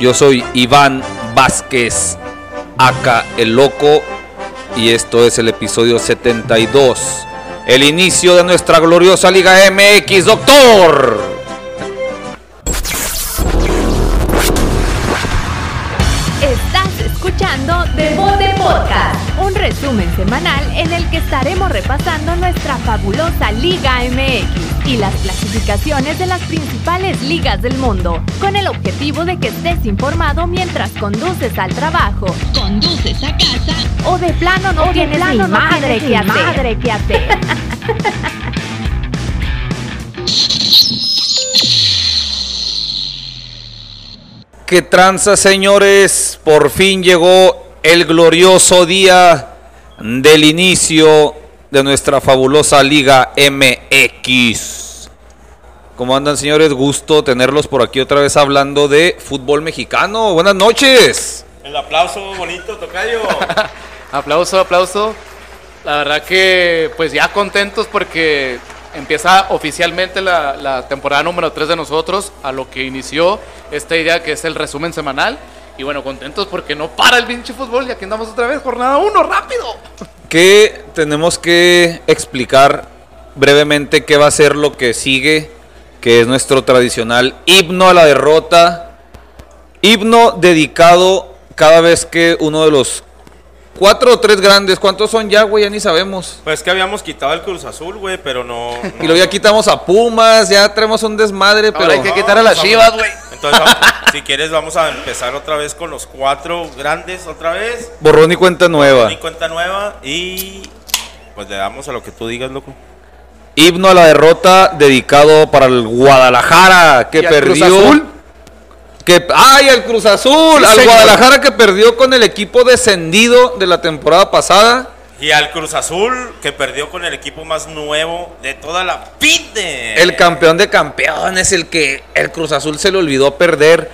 Yo soy Iván Vázquez, acá el loco, y esto es el episodio 72. El inicio de nuestra gloriosa Liga MX, doctor. En el que estaremos repasando nuestra fabulosa Liga MX y las clasificaciones de las principales ligas del mundo, con el objetivo de que estés informado mientras conduces al trabajo, conduces a casa o de plano no tienes ni madre, que hacer. madre que hacer. ¿Qué tranza, señores? Por fin llegó el glorioso día del inicio de nuestra fabulosa Liga MX. ¿Cómo andan, señores? Gusto tenerlos por aquí otra vez hablando de fútbol mexicano. Buenas noches. El aplauso bonito, Tocayo. Aplauso, aplauso. La verdad que pues ya contentos porque empieza oficialmente la, la temporada número 3 de nosotros, a lo que inició esta idea que es el resumen semanal. Y bueno, contentos porque no para el pinche fútbol y aquí andamos otra vez, jornada 1, rápido. Que tenemos que explicar brevemente qué va a ser lo que sigue, que es nuestro tradicional himno a la derrota. Himno dedicado cada vez que uno de los cuatro o tres grandes, ¿cuántos son ya, güey? Ya ni sabemos. Pues que habíamos quitado el Cruz Azul, güey, pero no. Y luego ya quitamos a Pumas, ya tenemos un desmadre, pero... Ahora hay que quitar a las chivas, güey. Entonces, vamos- si quieres, vamos a empezar otra vez con los cuatro grandes, otra vez. Borrón y cuenta nueva. Mi cuenta nueva y. Pues le damos a lo que tú digas, loco. Himno a la derrota dedicado para el Guadalajara, que ¿Y perdió... Cruz Azul? Que, ¡Ay, al Cruz Azul! Sí, al señor. Guadalajara que perdió con el equipo descendido de la temporada pasada. Y al Cruz Azul, que perdió con el equipo más nuevo de toda la pide. El campeón de campeones, el que el Cruz Azul se le olvidó perder.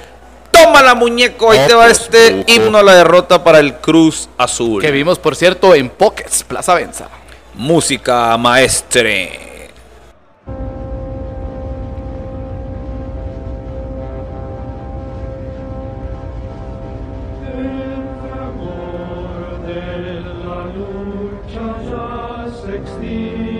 Toma la muñeco, ahí te va este himno a la derrota para el Cruz Azul. Que vimos, por cierto, en Pockets, Plaza Benza. Música maestre. Ya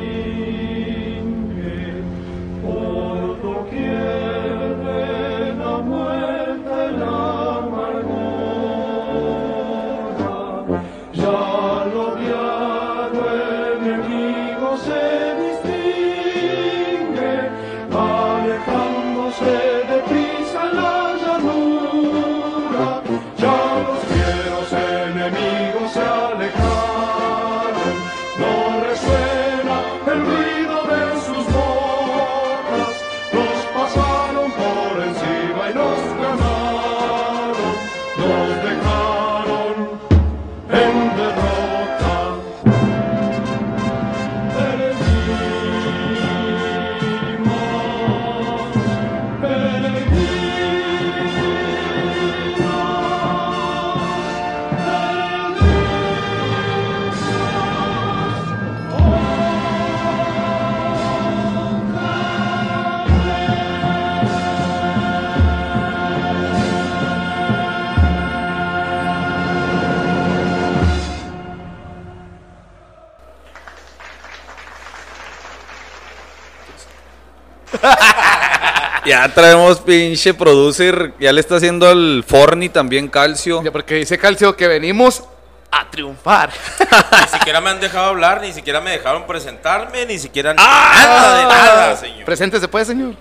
Ya traemos pinche producer. Ya le está haciendo al Forni también calcio. Ya Porque dice Calcio que venimos a triunfar. Ni siquiera me han dejado hablar, ni siquiera me dejaron presentarme, ni siquiera ¡Ah! nada de nada, señor. Preséntese, pues, señor.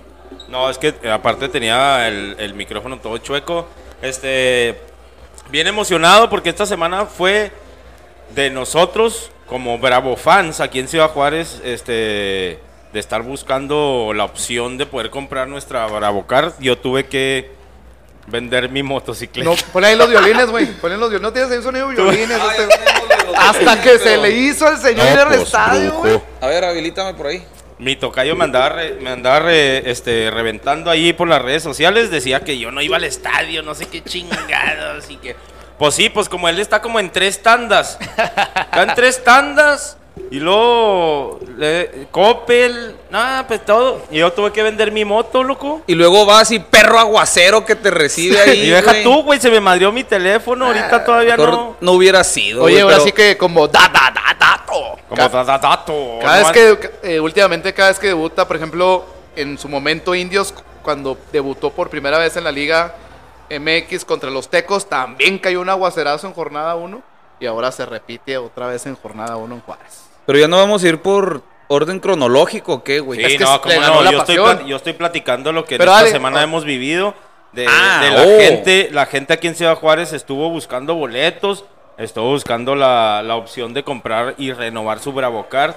No, es que eh, aparte tenía el, el micrófono todo chueco. Este, bien emocionado porque esta semana fue de nosotros como Bravo fans aquí en Ciudad Juárez, este, de estar buscando la opción de poder comprar nuestra Bravo Car. Yo tuve que vender mi motocicleta. No, ponle ahí los violines, güey. Ponle los violines. No tienes ahí un sonido de violines. este- Hasta que se le hizo el señor ir al estadio, güey. A ver, habilítame por ahí. Mi tocayo me andaba, re- me andaba re- este, reventando ahí por las redes sociales. Decía que yo no iba al estadio, no sé qué chingados. Y que... Pues sí, pues como él está como en tres tandas. Está en tres tandas. Y luego, le- Coppel, nada, pues todo. Y yo tuve que vender mi moto, loco. Y luego vas y perro aguacero que te recibe ahí. Y deja güey. tú, güey, se me madrió mi teléfono, ahorita todavía Mejor no. no hubiera sido. Oye, güey, ahora pero- sí que como da, da, da, dato. Como da- da- dato. Cada no vez que, eh, últimamente, cada vez que debuta, por ejemplo, en su momento Indios, cuando debutó por primera vez en la Liga MX contra los Tecos, también cayó un aguacerazo en jornada 1 y ahora se repite otra vez en jornada 1 en Juárez. Pero ya no vamos a ir por orden cronológico, ¿o ¿qué, güey? Sí, Es que no, ganó no, yo estoy, yo estoy platicando lo que Pero en esta dale, semana ah. hemos vivido. De, Ah, de la oh. gente, la gente aquí en Ciudad Juárez estuvo buscando boletos, estuvo buscando la, la opción de comprar y renovar su Bravocard,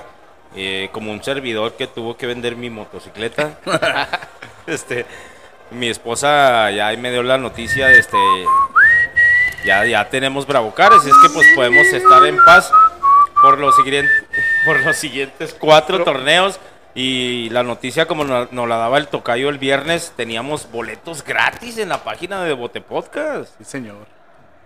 eh, como un servidor que tuvo que vender mi motocicleta. este, mi esposa ya ahí me dio la noticia, este, ya, ya tenemos Bravocard, así es que pues podemos estar en paz por los, siguientes por los siguientes cuatro torneos. Y la noticia, como nos, nos la daba el tocayo el viernes, teníamos boletos gratis en la página de Bote Podcast. Sí, señor.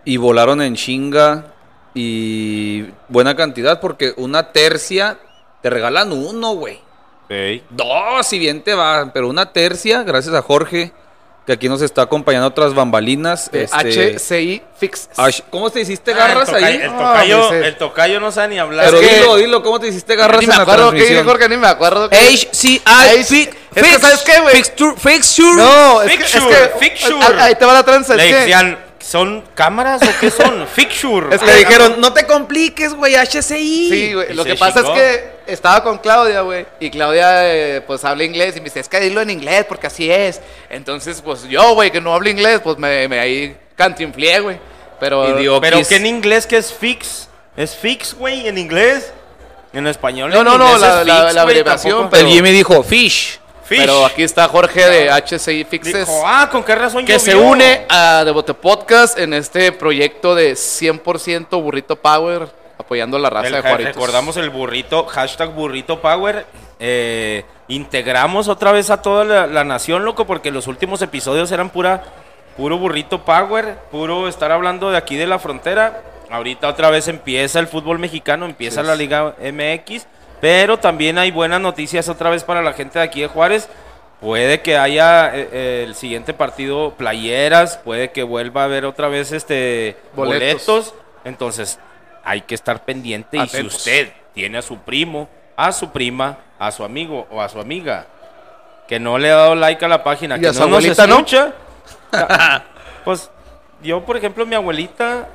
Y volaron en chinga y buena cantidad porque una tercia te regalan uno, güey. Sí. Dos, si bien te va, pero una tercia, gracias a Jorge, que aquí nos está acompañando otras bambalinas. Este, HCI Fix. ¿Cómo te hiciste Ah, garras el tocayo, ahí? El Ah, tocayo, el tocayo no sabe ni hablar. Pero es que- dilo, dilo, ¿cómo te hiciste garras ni en me la acuerdo qué dije transmisión? Jorge, ni me acuerdo. qué- HCI H- fi- es que, ¿sabes qué, güey? Fixture, fixture. No, es que, es Fixture, que- fixture. ah, Ahí te va la tranza. Le que, decían, ¿son cámaras o qué son? Fixture. Es Le dijeron, no te compliques, güey, HCI. Sí, güey. Lo que pasa es que estaba con Claudia, güey. Y Claudia, eh, pues, habla inglés. Y me dice, es que dilo en inglés, porque así es. Entonces, pues, yo, güey, que no hablo inglés, pues, me, me ahí cantinflié, güey. Pero... Pero que en inglés que es fix. Es fix, güey, en inglés. En español. No, en no, no, la- es la- fix, la güey, abreviación, tampoco- pero- El Jimmy dijo, fish. Fish. Pero aquí está Jorge de HCI Fixes. Dijo, ah, con qué razón que se une a Devote Podcast en este proyecto de 100% Burrito Power, apoyando a la raza El- de Juárez. recordamos el burrito, hashtag burrito power. eh, integramos otra vez a toda la, la nación, loco, porque los últimos episodios eran pura, puro burrito power, puro estar hablando de aquí de la frontera. Ahorita otra vez empieza el fútbol mexicano, empieza la Liga MX, pero también hay buenas noticias otra vez para la gente de aquí de Juárez. Puede que haya eh, eh, el siguiente partido playeras, puede que vuelva a haber otra vez este Boletos. boletos. Entonces, hay que estar pendiente y si usted tiene a su primo, a su prima, a su amigo o a su amiga que no le ha dado like a la página, ¿Y que a no nos abuelita, no? escucha, pues yo, por ejemplo, mi abuelita,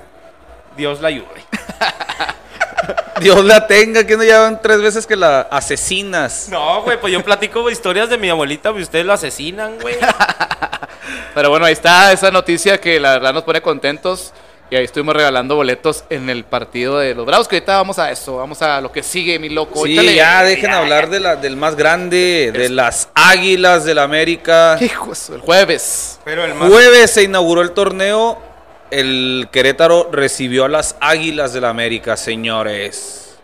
Dios la ayude. Dios la tenga, que no llevan tres veces que la asesinas. No, güey, pues yo platico historias de mi abuelita y ustedes lo asesinan, güey. Pero bueno, ahí está esa noticia que la verdad nos pone contentos. Y ahí estuvimos regalando boletos en el partido de los Bravos. Que ahorita vamos a eso, vamos a lo que sigue, mi loco. Ahorita Sí, le- ya dejen hablar de la, del más grande, de las Águilas del América. Hijos, el jueves. Pero el más... Jueves se inauguró el torneo. El Querétaro recibió a las Águilas del América, señores.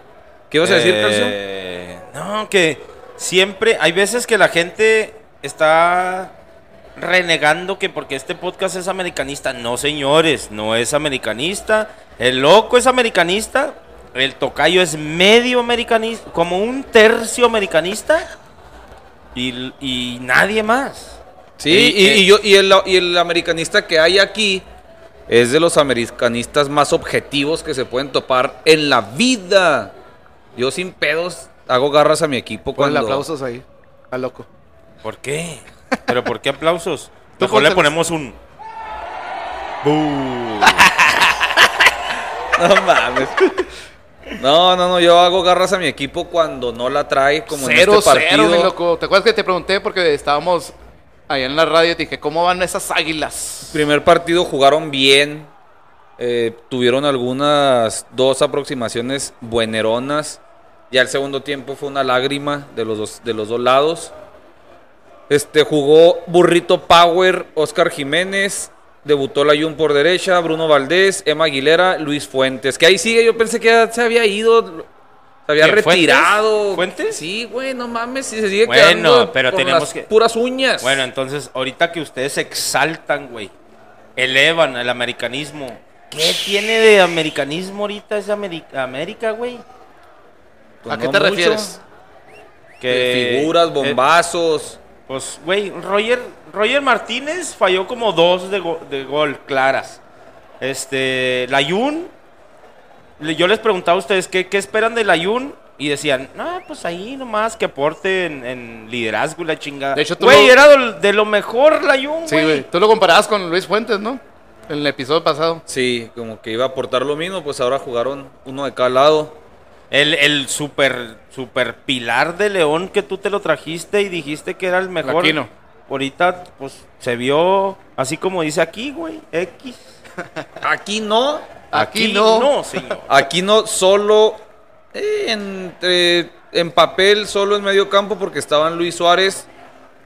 ¿Qué ibas a decir? Eh, No, que siempre hay veces que la gente está renegando que porque este podcast es americanista. No, señores, no es americanista. El loco es americanista. El tocayo es medio americanista, como un tercio americanista. Y, y nadie más. Sí, Y- y, eh, y yo, y, el, y el americanista que hay aquí es de los americanistas más objetivos que se pueden topar en la vida. Yo sin pedos hago garras a mi equipo Ponle cuando... aplausos ahí, al loco. ¿Por qué? ¿Pero por qué aplausos? Tú Mejor le ponemos un... No mames. No, no, no, yo hago garras a mi equipo cuando no la trae como Cero, en este partido. cero, mi loco. ¿Te acuerdas que te pregunté porque estábamos allá en la radio dije, ¿cómo van esas águilas? Primer partido jugaron bien. eh, tuvieron algunas dos aproximaciones bueneronas. Ya el segundo tiempo fue una lágrima de los dos, de los dos lados. Este jugó Burrito Power, Oscar Jiménez, debutó la Jun por derecha, Bruno Valdés, Emma Aguilera, Luis Fuentes. Que ahí sigue, yo pensé que se había ido, se había retirado. ¿Fuentes? Sí, güey, no mames, si se sigue Bueno, quedando pero por tenemos las que- puras uñas. Bueno, entonces, ahorita que ustedes se exaltan, güey, elevan el americanismo. ¿Qué tiene de americanismo ahorita esa América, güey? pues, ¿A qué te mucho. refieres? Que, Figuras, eh, bombazos. Pues, güey, Roger, Roger Martínez falló como dos de, go- de gol claras. Este, Layun, yo les preguntaba a ustedes qué, qué esperan de Layun y decían, no, pues ahí nomás que aporte en, en liderazgo y la chingada. De hecho, tú güey, lo- era de, de lo mejor Layun, Sí, güey. güey. Tú lo comparabas con Luis Fuentes, ¿no? En el episodio pasado. Sí, como que iba a aportar lo mismo, pues ahora jugaron uno de cada lado. El, el super, super pilar de León que tú te lo trajiste y dijiste que era el mejor. Aquino. Ahorita, pues, se vio así como dice aquí, güey, X. Aquí no. Aquí no. No, señor. Aquí no, solo eh, entre- en papel, solo en medio campo, porque estaban Luis Suárez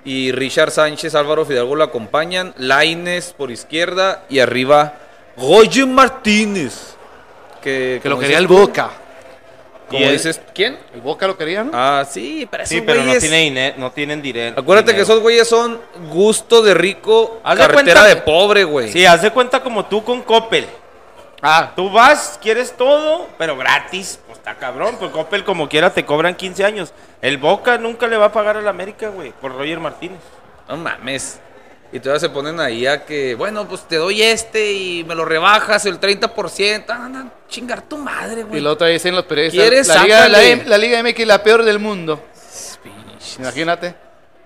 y Richard Sánchez, Álvaro Fidalgo lo acompañan, Laines por izquierda y arriba Roger Martínez. Que, Que lo quería el dices Boca. Él- dices, ¿quién? El Boca lo quería, ¿no? Ah, sí, pero Sí, pero no, tiene no tienen dinero. Acuérdate que esos güeyes son gusto de rico, Haz de cuenta de pobre, güey. Sí, haz de cuenta como tú con Coppel. Ah, Tú vas, quieres todo, pero gratis. Pues está cabrón, pues Coppel como quiera te cobran 15 años. El Boca nunca le va a pagar al América, güey, por Roger Martínez. No mames. Y todavía se ponen ahí a que, bueno, pues te doy este y me lo rebajas el 30%. Ah, no, chingar tu madre, y güey. luego te dicen los periodistas. ¿Quieres? La Liga, la, la Liga MX la peor del mundo. Imagínate.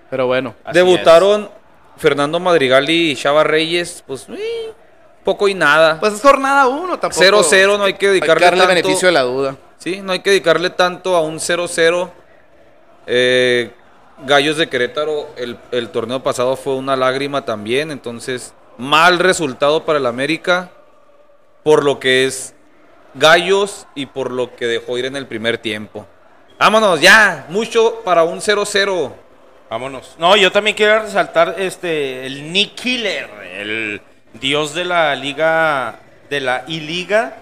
Pero bueno. Así Debutaron Fernando Madrigal y Chava Reyes, pues, eh, poco y nada. Pues es jornada uno, tampoco. 0-0, no hay que Hay que dedicarle darle tanto. beneficio de la duda. Sí, no hay que dedicarle tanto a un 0-0. Eh, Gallos de Querétaro, el, el torneo pasado fue una lágrima también, entonces mal resultado para el América por lo que es Gallos y por lo que dejó ir en el primer tiempo. Vámonos, ya, mucho para un 0-0. Vámonos. No, yo también quiero resaltar este el Nick Killer, el dios de la liga de la I-Liga.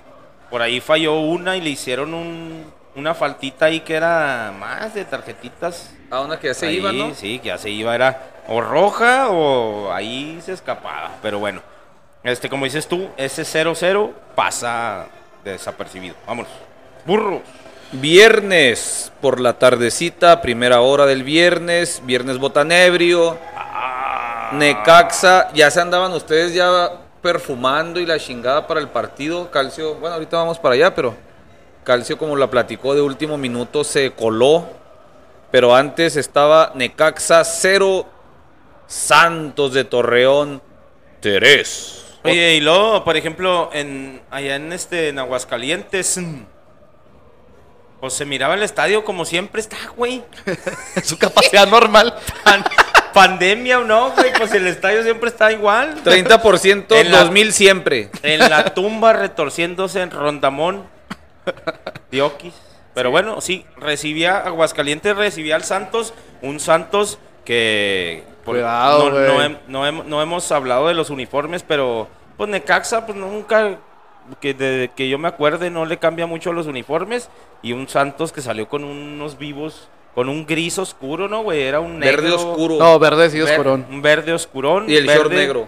Por ahí falló una y le hicieron un, una faltita ahí que era más de tarjetitas. A una que ya se Ahí, iba, ¿no? Sí, que ya se iba, era o roja o ahí se escapaba. Pero bueno, este como dices tú, ese 0-0 pasa desapercibido. Vámonos. Burros. Viernes por la tardecita, primera hora del viernes, viernes botanebrio, Necaxa, ya se andaban ustedes ya perfumando y la chingada para el partido, Calcio, bueno, ahorita vamos para allá, pero Calcio como la platicó de último minuto se coló, pero antes estaba Necaxa 0, Santos de Torreón 3. Oye, y luego, por ejemplo, en allá en este en Aguascalientes, mm, pues se miraba el estadio como siempre está, güey. Su capacidad normal. Pan- pandemia o no, güey, pues el estadio siempre está igual. 30% En la- 2000 siempre. En la tumba retorciéndose en Rondamón. Dioquis. Pero bueno, sí, recibía, Aguascalientes recibía al Santos, un Santos que... Cuidado, no, no no hem- no hemos hablado de los uniformes, pero pues Necaxa, pues nunca, que de que yo me acuerde, no le cambia mucho los uniformes. Y un Santos que salió con unos vivos, con un gris oscuro, ¿no, güey? Era un negro. Verde oscuro. No, verde sí, ver- oscurón. Un verde oscurón. y el short verde, negro.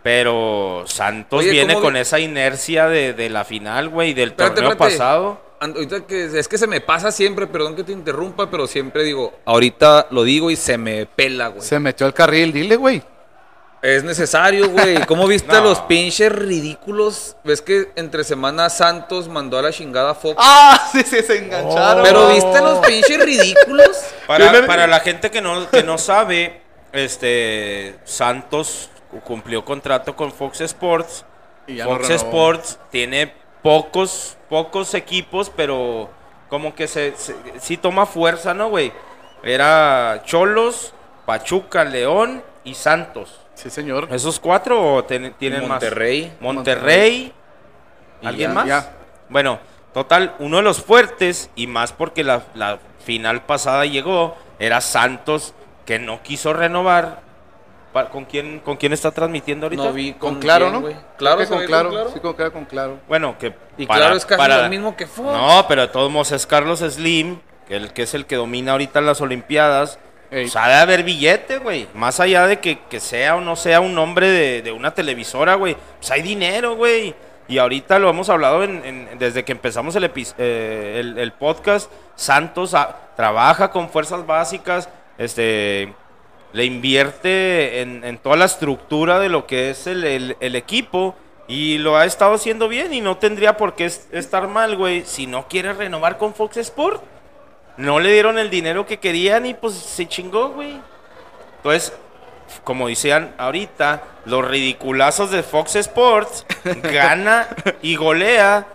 pero Santos Oye, viene ¿cómo con vi- esa inercia de, de la final, güey, del Espérate, torneo espérate. pasado. Ahorita que es que se me pasa siempre, perdón que te interrumpa, pero siempre digo, ahorita lo digo y se me pela, güey. Se metió al carril, dile, güey. Es necesario, güey. ¿Cómo viste No. a los pinches ridículos? ¿Ves que entre semana Santos mandó a la chingada a Fox? Ah, sí, sí, se engancharon. Pero viste a los pinches ridículos. Para, la gente que no, que no sabe, este Santos cu- cumplió contrato con Fox Sports. Y ya no Fox. Sports tiene pocos, pocos equipos, pero como que se, se- sí toma fuerza, ¿no, güey? Era Cholos, Pachuca, León y Santos. Sí, señor. ¿Esos cuatro o ten- tienen más? Monterrey. Monterrey. ¿Alguien ya, más? ya. Bueno, total, uno de los fuertes, y más porque la, la final pasada llegó, era Santos, que no quiso renovar. ¿Con quién, ¿Con quién está transmitiendo ahorita? No vi Con claro, quién, ¿no? Claro, que con ve claro. Sí, con claro, con claro. Bueno, que. Y claro, es casi lo mismo que Fox. No, pero de todos modos es Carlos Slim, que, el, que es el que domina ahorita las Olimpiadas. Ey. Ha de haber billete, güey. Más allá de que, que sea o no sea un nombre de, de una televisora, güey. Pues hay dinero, güey. Y ahorita lo hemos hablado en- desde que empezamos el, eh, el, podcast. Santos trabaja con fuerzas básicas, este, le invierte en, en toda la estructura de lo que es el, el- equipo y lo ha estado haciendo bien y no tendría por qué es- estar mal, güey, si no quiere renovar con Fox Sport. No le dieron el dinero que querían y pues se chingó, güey. Entonces, como decían ahorita, los ridiculazos de Fox Sports gana y golea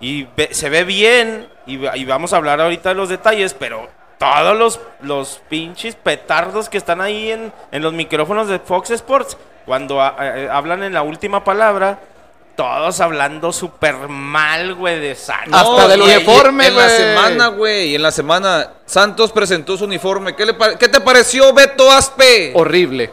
y ve- se ve bien y, y vamos a hablar ahorita de los detalles, pero todos los, los pinches petardos que están ahí en, en los micrófonos de Fox Sports, cuando a- a- hablan en la última palabra, todos hablando súper mal, güey, de Santos. Hasta del y- y- uniforme, En la güey. semana, güey. En la semana, Santos presentó su uniforme. ¿Qué, le ¿Qué te pareció, Beto Aspe? Horrible.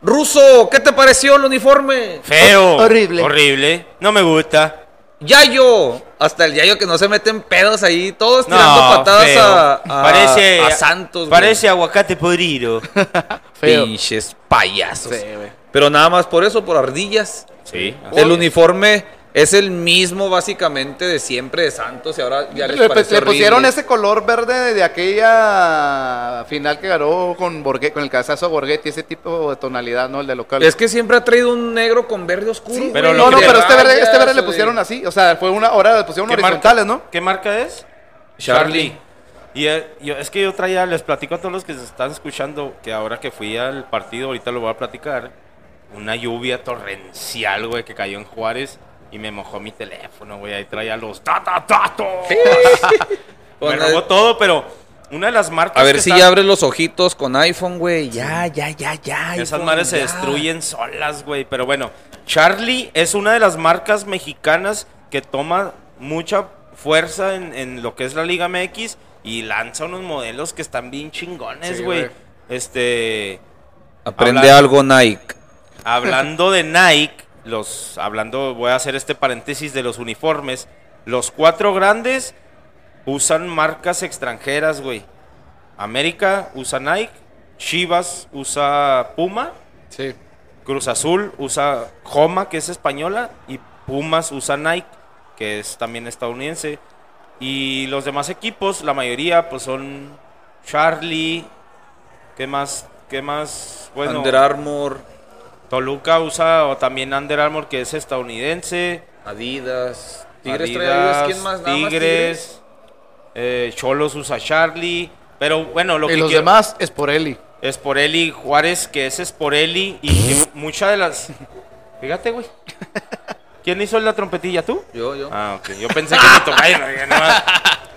Ruso, ¿qué te pareció el uniforme? Feo. Horrible. Horrible. No me gusta. Yayo. Hasta el Yayo que no se meten pedos ahí. Todos No, tirando patadas feo. a, a- parece, a Santos. güey. Parece aguacate podrido. Feo. Pinches payasos. Güey. Pero nada más por eso, por ardillas. Sí. El uniforme es el mismo básicamente de siempre de Santos y ahora ya les Le, parece le pusieron ese color verde de aquella final que ganó con Borghetti, con el cabezazo de Borghetti, ese tipo de tonalidad, ¿no? El de local. Es que siempre ha traído un negro con verde oscuro. Sí, pero no, no, pero este verde, este verde le pusieron así. O sea, fue una hora le pusieron ¿Qué horizontales, marca? ¿no? ¿Qué marca es? Charlie. Y eh, yo, es que yo traía, les platico a todos los que se están escuchando, que ahora que fui al partido, ahorita lo voy a platicar, una lluvia torrencial, güey, que cayó en Juárez y me mojó mi teléfono, güey, ahí traía los ta me Con robó todo, pero una de las marcas A ver que si está- ya abres los ojitos con iPhone, güey. Ya, ya, ya, ya. Esas iPhone, madres se destruyen solas, güey. Pero bueno, Charlie es una de las marcas mexicanas que toma mucha fuerza en, en lo que es la Liga MX y lanza unos modelos que están bien chingones, güey. Este, Aprende Hablar- algo, Nike. Hablando de Nike, los, hablando, voy a hacer este paréntesis de los uniformes. Los cuatro grandes usan marcas extranjeras, güey. América usa Nike, Chivas usa Puma. Sí. Cruz Azul usa Joma, que es española, y Pumas usa Nike, que es también estadounidense. Y los demás equipos, la mayoría, pues son Charlie. ¿Qué más? ¿Qué más? Bueno, Under Armour, Toluca usa o también Under Armour, que es estadounidense. Adidas. Tigres trae Adidas, Adidas. ¿Quién más? Nada más Tigres. eh, Cholos usa Charlie. Pero bueno, lo y que los quiero- demás es por Eli. Sporelli Juárez, que es Sporelli y que muchas de las... Fíjate, güey. ¿Quién hizo la trompetilla? ¿Tú? Yo, yo. Ah, ok. Yo pensé que me tocaba. y no.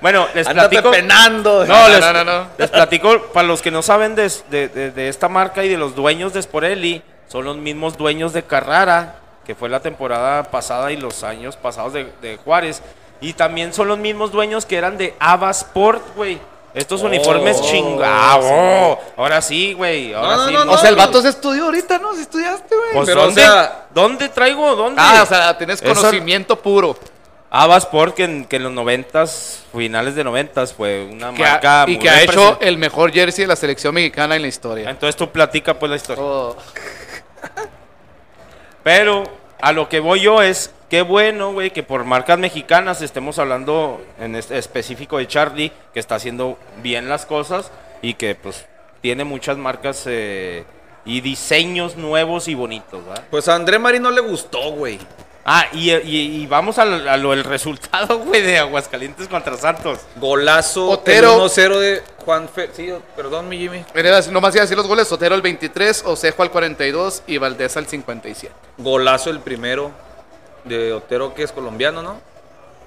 Bueno, les platico... penando. No, les, no, no, no. les platico, para los que no saben de, de- de- de esta marca y de los dueños de Sporelli, son los mismos dueños de Carrara, que fue la temporada pasada y los años pasados de, de Juárez. Y también son los mismos dueños que eran de Ava Sport, güey. Estos Oh, uniformes chingados. Ahora sí, güey. Ahora No, no, sí. no, O sea, el vato se estudió ahorita, ¿no? Si estudiaste, güey. Pues, Pero, o ¿dónde, sea- ¿Dónde traigo? ¿Dónde? ah, o sea, tienes Eso- conocimiento puro. Ava Sport, que en, que en los noventas, finales de noventas, fue una Que ha- marca y muy que ha hecho el mejor jersey de la selección mexicana en la historia. Entonces tú platica pues la historia. Oh, Pero a lo que voy yo es, qué bueno, güey, que por marcas mexicanas estemos hablando en este específico de Charlie, que está haciendo bien las cosas y que pues tiene muchas marcas eh, y diseños nuevos y bonitos, ¿verdad? Pues a André Marín no le gustó, güey. Ah, y, y- y vamos al- a lo, el resultado, güey, de Aguascalientes contra Santos. Golazo. Otero. el 1-0 de Juan Fe. Sí, perdón, mi Jimmy. Mira, nomás iba a decir los goles: Sotero al 23, Osejo al 42 y Valdés al 57. Golazo el primero de Otero, que es colombiano, ¿no?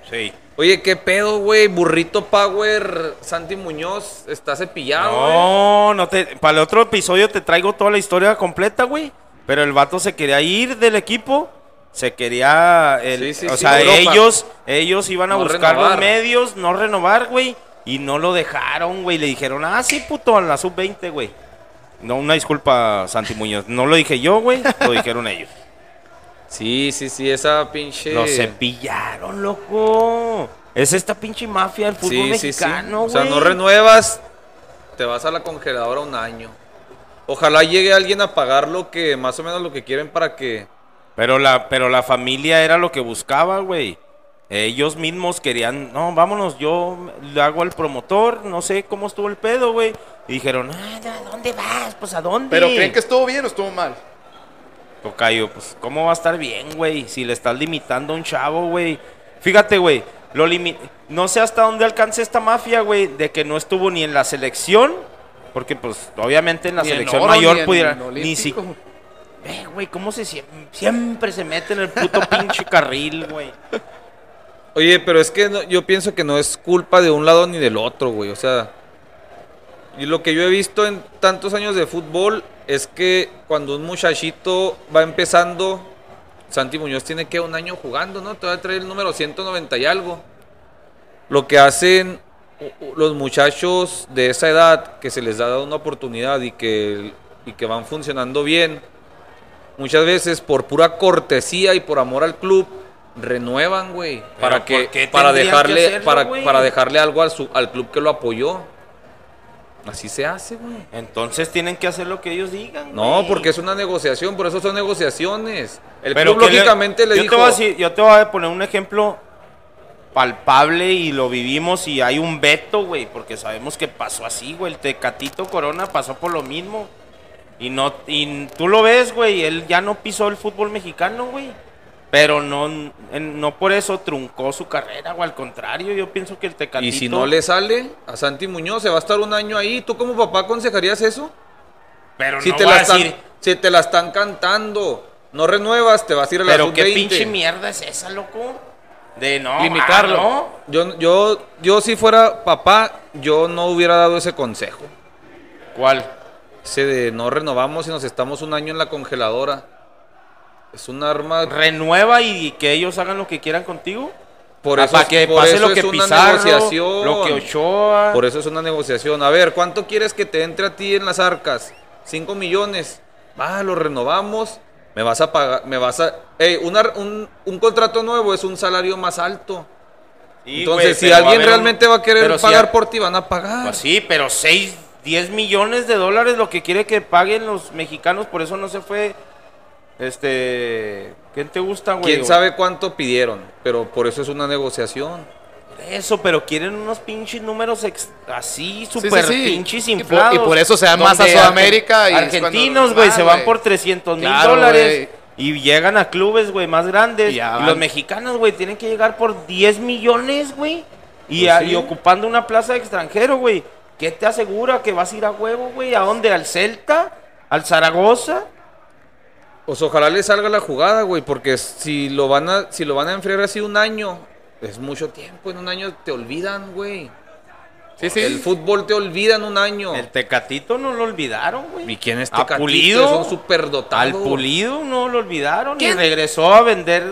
Sí. Oye, ¿qué pedo, güey? Burrito Power, Santi Muñoz, está cepillado, güey. No, no te. Para el otro episodio te traigo toda la historia completa, güey. Pero el vato se quería ir del equipo. Se quería. el- Sí, sí, o sí, sea, Europa. ellos, ellos iban a No buscar renovar. los medios, no renovar, güey. Y no lo dejaron, güey. Le dijeron, ah, sí, puto, en la sub-20, güey. No, una disculpa, Santi Muñoz. No lo dije yo, güey. Lo dijeron ellos. Sí, sí, sí, esa pinche. Lo cepillaron, loco. Es esta pinche mafia del fútbol Sí, sí, sí. mexicano, O sea, güey. no renuevas, te vas a la congeladora un año. Ojalá llegue alguien a pagar lo que, más o menos lo que quieren para que Pero la, pero la familia era lo que buscaba, güey. Ellos mismos querían, no, vámonos, yo le hago al promotor, no sé cómo estuvo el pedo, güey. Y dijeron, ah, ¿a dónde vas? Pues a dónde. Pero ¿creen que estuvo bien o estuvo mal? Tocayo, pues, ¿cómo va a estar bien, güey? Si le estás limitando a un chavo, güey. Fíjate, güey, lo limi- no sé hasta dónde alcance esta mafia, güey, de que no estuvo ni en la selección, porque, pues, obviamente en la Ni en selección oro, mayor ni en pudiera. Ni si. Eh, güey, ¿cómo se siem- siempre se mete en el puto pinche carril, güey? Oye, pero es que no- yo pienso que no es culpa de un lado ni del otro, güey. O sea, y lo que yo he visto en tantos años de fútbol es que cuando un muchachito va empezando, Santi Muñoz tiene que un año jugando, ¿no? Te va a traer el número 190 y algo. Lo que hacen los muchachos de esa edad, que se les da una oportunidad y que, y que van funcionando bien, muchas veces por pura cortesía y por amor al club, renuevan, güey. Para ¿por que, para que dejarle, hacerlo, para, para dejarle algo al, su- al club que lo apoyó. Así se hace, güey. Entonces tienen que hacer lo que ellos digan. No, güey. porque es una negociación, por eso son negociaciones. El Pero club le- lógicamente le yo dijo. Te voy a decir- yo te voy a poner un ejemplo palpable y lo vivimos y hay un veto, güey, porque sabemos que pasó así, güey. El Tecatito Corona pasó por lo mismo. Y no y tú lo ves, güey, él ya no pisó el fútbol mexicano, güey. Pero no, en- no por eso truncó su carrera, o al contrario, yo pienso que el Tecatito... y si no le sale a Santi Muñoz, se va a estar un año ahí. ¿Tú como papá aconsejarías eso? Pero Si no te, la a están, decir, si te la están cantando, no renuevas, te vas a ir a la pero qué sub-20. pinche mierda es esa, loco. De no, Limitarlo. ah, no. Yo, yo, yo si fuera papá, yo no hubiera dado ese consejo. ¿Cuál? Ese de no renovamos y nos estamos un año en la congeladora. Es un arma. renueva y que ellos hagan lo que quieran contigo. Por Ah, eso, para es- que por pase eso lo que es una negociación. lo que Ochoa. Por eso es una negociación. A ver, ¿cuánto quieres que te entre a ti en las arcas? 5 millones. Va, lo renovamos. Me vas a pagar, me vas a... Ey, una- un, un contrato nuevo es un salario más alto. Sí, Entonces, si va alguien un- realmente va a querer pero si pagar a- por ti, van a pagar. Pues sí, pero 6, 10 millones de dólares lo que quiere que paguen los mexicanos, por eso no se fue. Este. ¿Quién te gusta, güey? ¿Quién sabe cuánto pidieron? Pero por eso es una negociación. Eso, pero quieren unos pinches números ex- así, sí, súper sí. pinches Y por- inflados. y por eso se van más a Sudamérica y Argentinos, güey, se van por 300 mil Claro, dólares. Y llegan a clubes, güey, más grandes. Y los mexicanos, güey, tienen que llegar por 10 millones, güey. Y, Pues y ocupando una plaza de extranjero, güey. ¿Qué te asegura que vas a ir a huevo, güey? ¿A dónde? ¿Al Celta? ¿Al Zaragoza? Pues ojalá le salga la jugada, güey, porque si lo van a, si lo van a enfriar así un año, es mucho tiempo. En un año te olvidan, güey. Sí, sí. El fútbol te olvida en un año. El Tecatito no lo olvidaron, güey. ¿Y quién es A Tecatito? Pulido. Es un superdotado. Al Pulido no lo olvidaron y regresó a vender.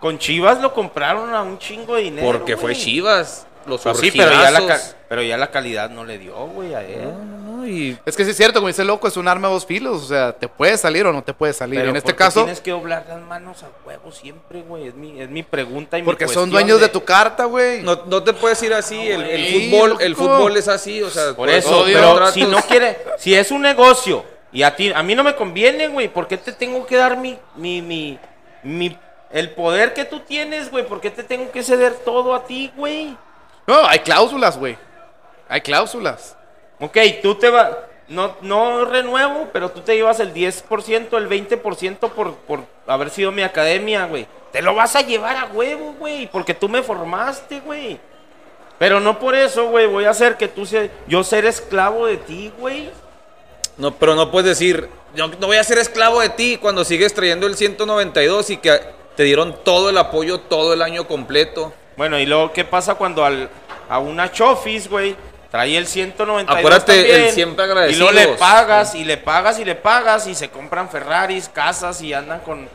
Con Chivas lo compraron a un chingo de dinero. Porque fue. Chivas. Los Pues sí, pero ya, la ca- urgidazos. pero ya la calidad no le dio, güey, a él. No, no, no, y Es que sí es cierto, como dice el loco, es un arma de dos filos. O sea, te puede salir o no te puede salir. Pero en este ¿por qué caso, Tienes que doblar las manos a huevo siempre, güey. Es mi, es mi pregunta y mi porque son dueños de tu carta, güey. no, no te puedes ir así. el, el fútbol, el fútbol es así. O sea, Por eso, Odio. pero si no quiere, si es un negocio y a ti, a mí no me conviene, güey, ¿por qué te tengo que dar mi, mi, mi, mi, el poder que tú tienes, güey? ¿Por qué te tengo que ceder todo a ti, güey? No, hay cláusulas, güey. Hay cláusulas. Ok, tú te vas, no, no renuevo, pero tú te llevas el 10%, el 20% por, por haber sido mi academia, güey. Te lo vas a llevar a huevo, güey, porque tú me formaste, güey. Pero no por eso, güey, voy a hacer que tú se, yo ser esclavo de ti, güey. No, pero no puedes decir, yo no voy a ser esclavo de ti cuando sigues trayendo el 192 y que te dieron todo el apoyo todo el año completo. Bueno, y luego, ¿qué pasa cuando al, a una Chofis, güey, trae el 192 Acuérdate, también, el siempre Y luego le pagas, y le pagas, y le pagas, y se compran Ferraris, casas, y andan con,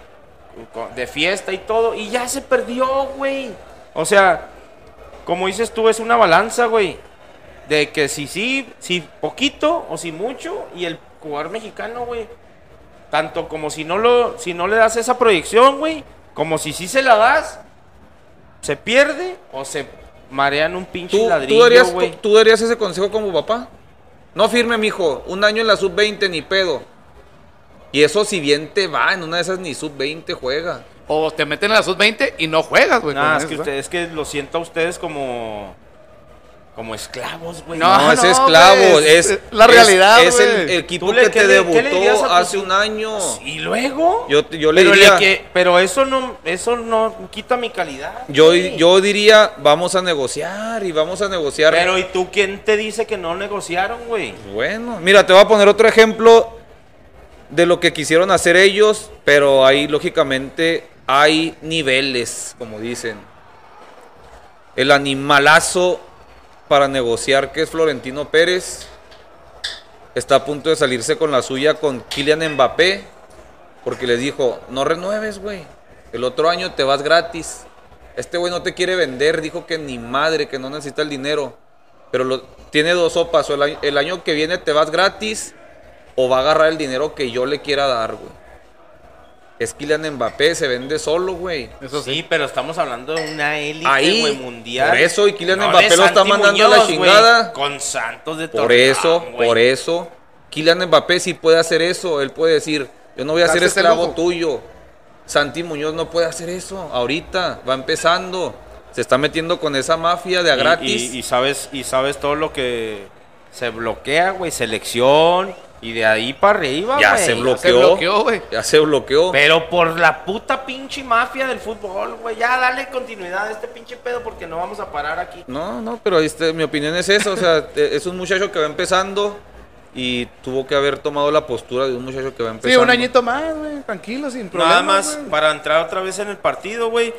con- de fiesta y todo, y ya se perdió, güey. O sea, como dices tú, es una balanza, güey. De que si sí, si poquito o si mucho, y el jugador mexicano, güey, tanto como si no lo, si no le das esa proyección, güey, como si sí se la das, se pierde o se marean un pinche ¿Tú, ladrillo, tú, darías, güey. tú- tú darías ese consejo como papá? No firme, mijo. Un año en la sub-20, ni pedo. Y eso si bien te va, en una de esas ni sub-20 juega. O te meten en la sub-20 y no juegas, güey. Nah, es que, eso, usted- es que lo siento a ustedes como. Como esclavos, güey. No, No, es esclavo, es es la realidad, Es, el güey. equipo ¿Tú le- que te le- debutó hace un año. Y luego. Yo, yo le pero, diría, que- pero eso no eso no quita mi calidad. yo, yo diría, vamos a negociar y vamos a negociar. Pero ¿y tú quién te dice que no negociaron, güey? Bueno, mira, te voy a poner otro ejemplo de lo que quisieron hacer ellos, pero ahí lógicamente hay niveles, como dicen. El animalazo para negociar, que es Florentino Pérez, está a punto de salirse con la suya con Kylian Mbappé, porque les dijo, no renueves, güey. El otro año te vas gratis. Este güey no te quiere vender, dijo que ni madre, que no necesita el dinero. Pero lo, tiene dos sopas, o el, año- el año que viene te vas gratis o va a agarrar el dinero que yo le quiera dar, güey. Es Kylian Mbappé, se vende solo, güey. Eso Sí, sí. pero estamos hablando de una élite Ahí, güey, mundial. por eso, y Kylian No Mbappé lo está mandando a la chingada. con Santos de Por eso, por eso. Kylian Mbappé sí puede hacer eso. Él puede decir, yo no voy a ser esclavo tuyo. Santi Muñoz no puede hacer eso. Ahorita, va empezando. Se está metiendo con esa mafia de a Y- gratis. Y, y sabes, y sabes todo lo que se bloquea, güey, selección y de ahí para arriba, ya güey. se Se bloqueó. bloqueó, güey. Ya se bloqueó. Pero por la puta pinche mafia del fútbol, güey. Ya dale continuidad a este pinche pedo porque no vamos a parar aquí. No, no, pero este, mi opinión es esa. O sea, e- es un muchacho que va empezando y tuvo que haber tomado la postura de un muchacho que va Sí, empezando. un añito más, güey. Tranquilo, sin problema. Nada más para entrar otra vez en el partido, güey.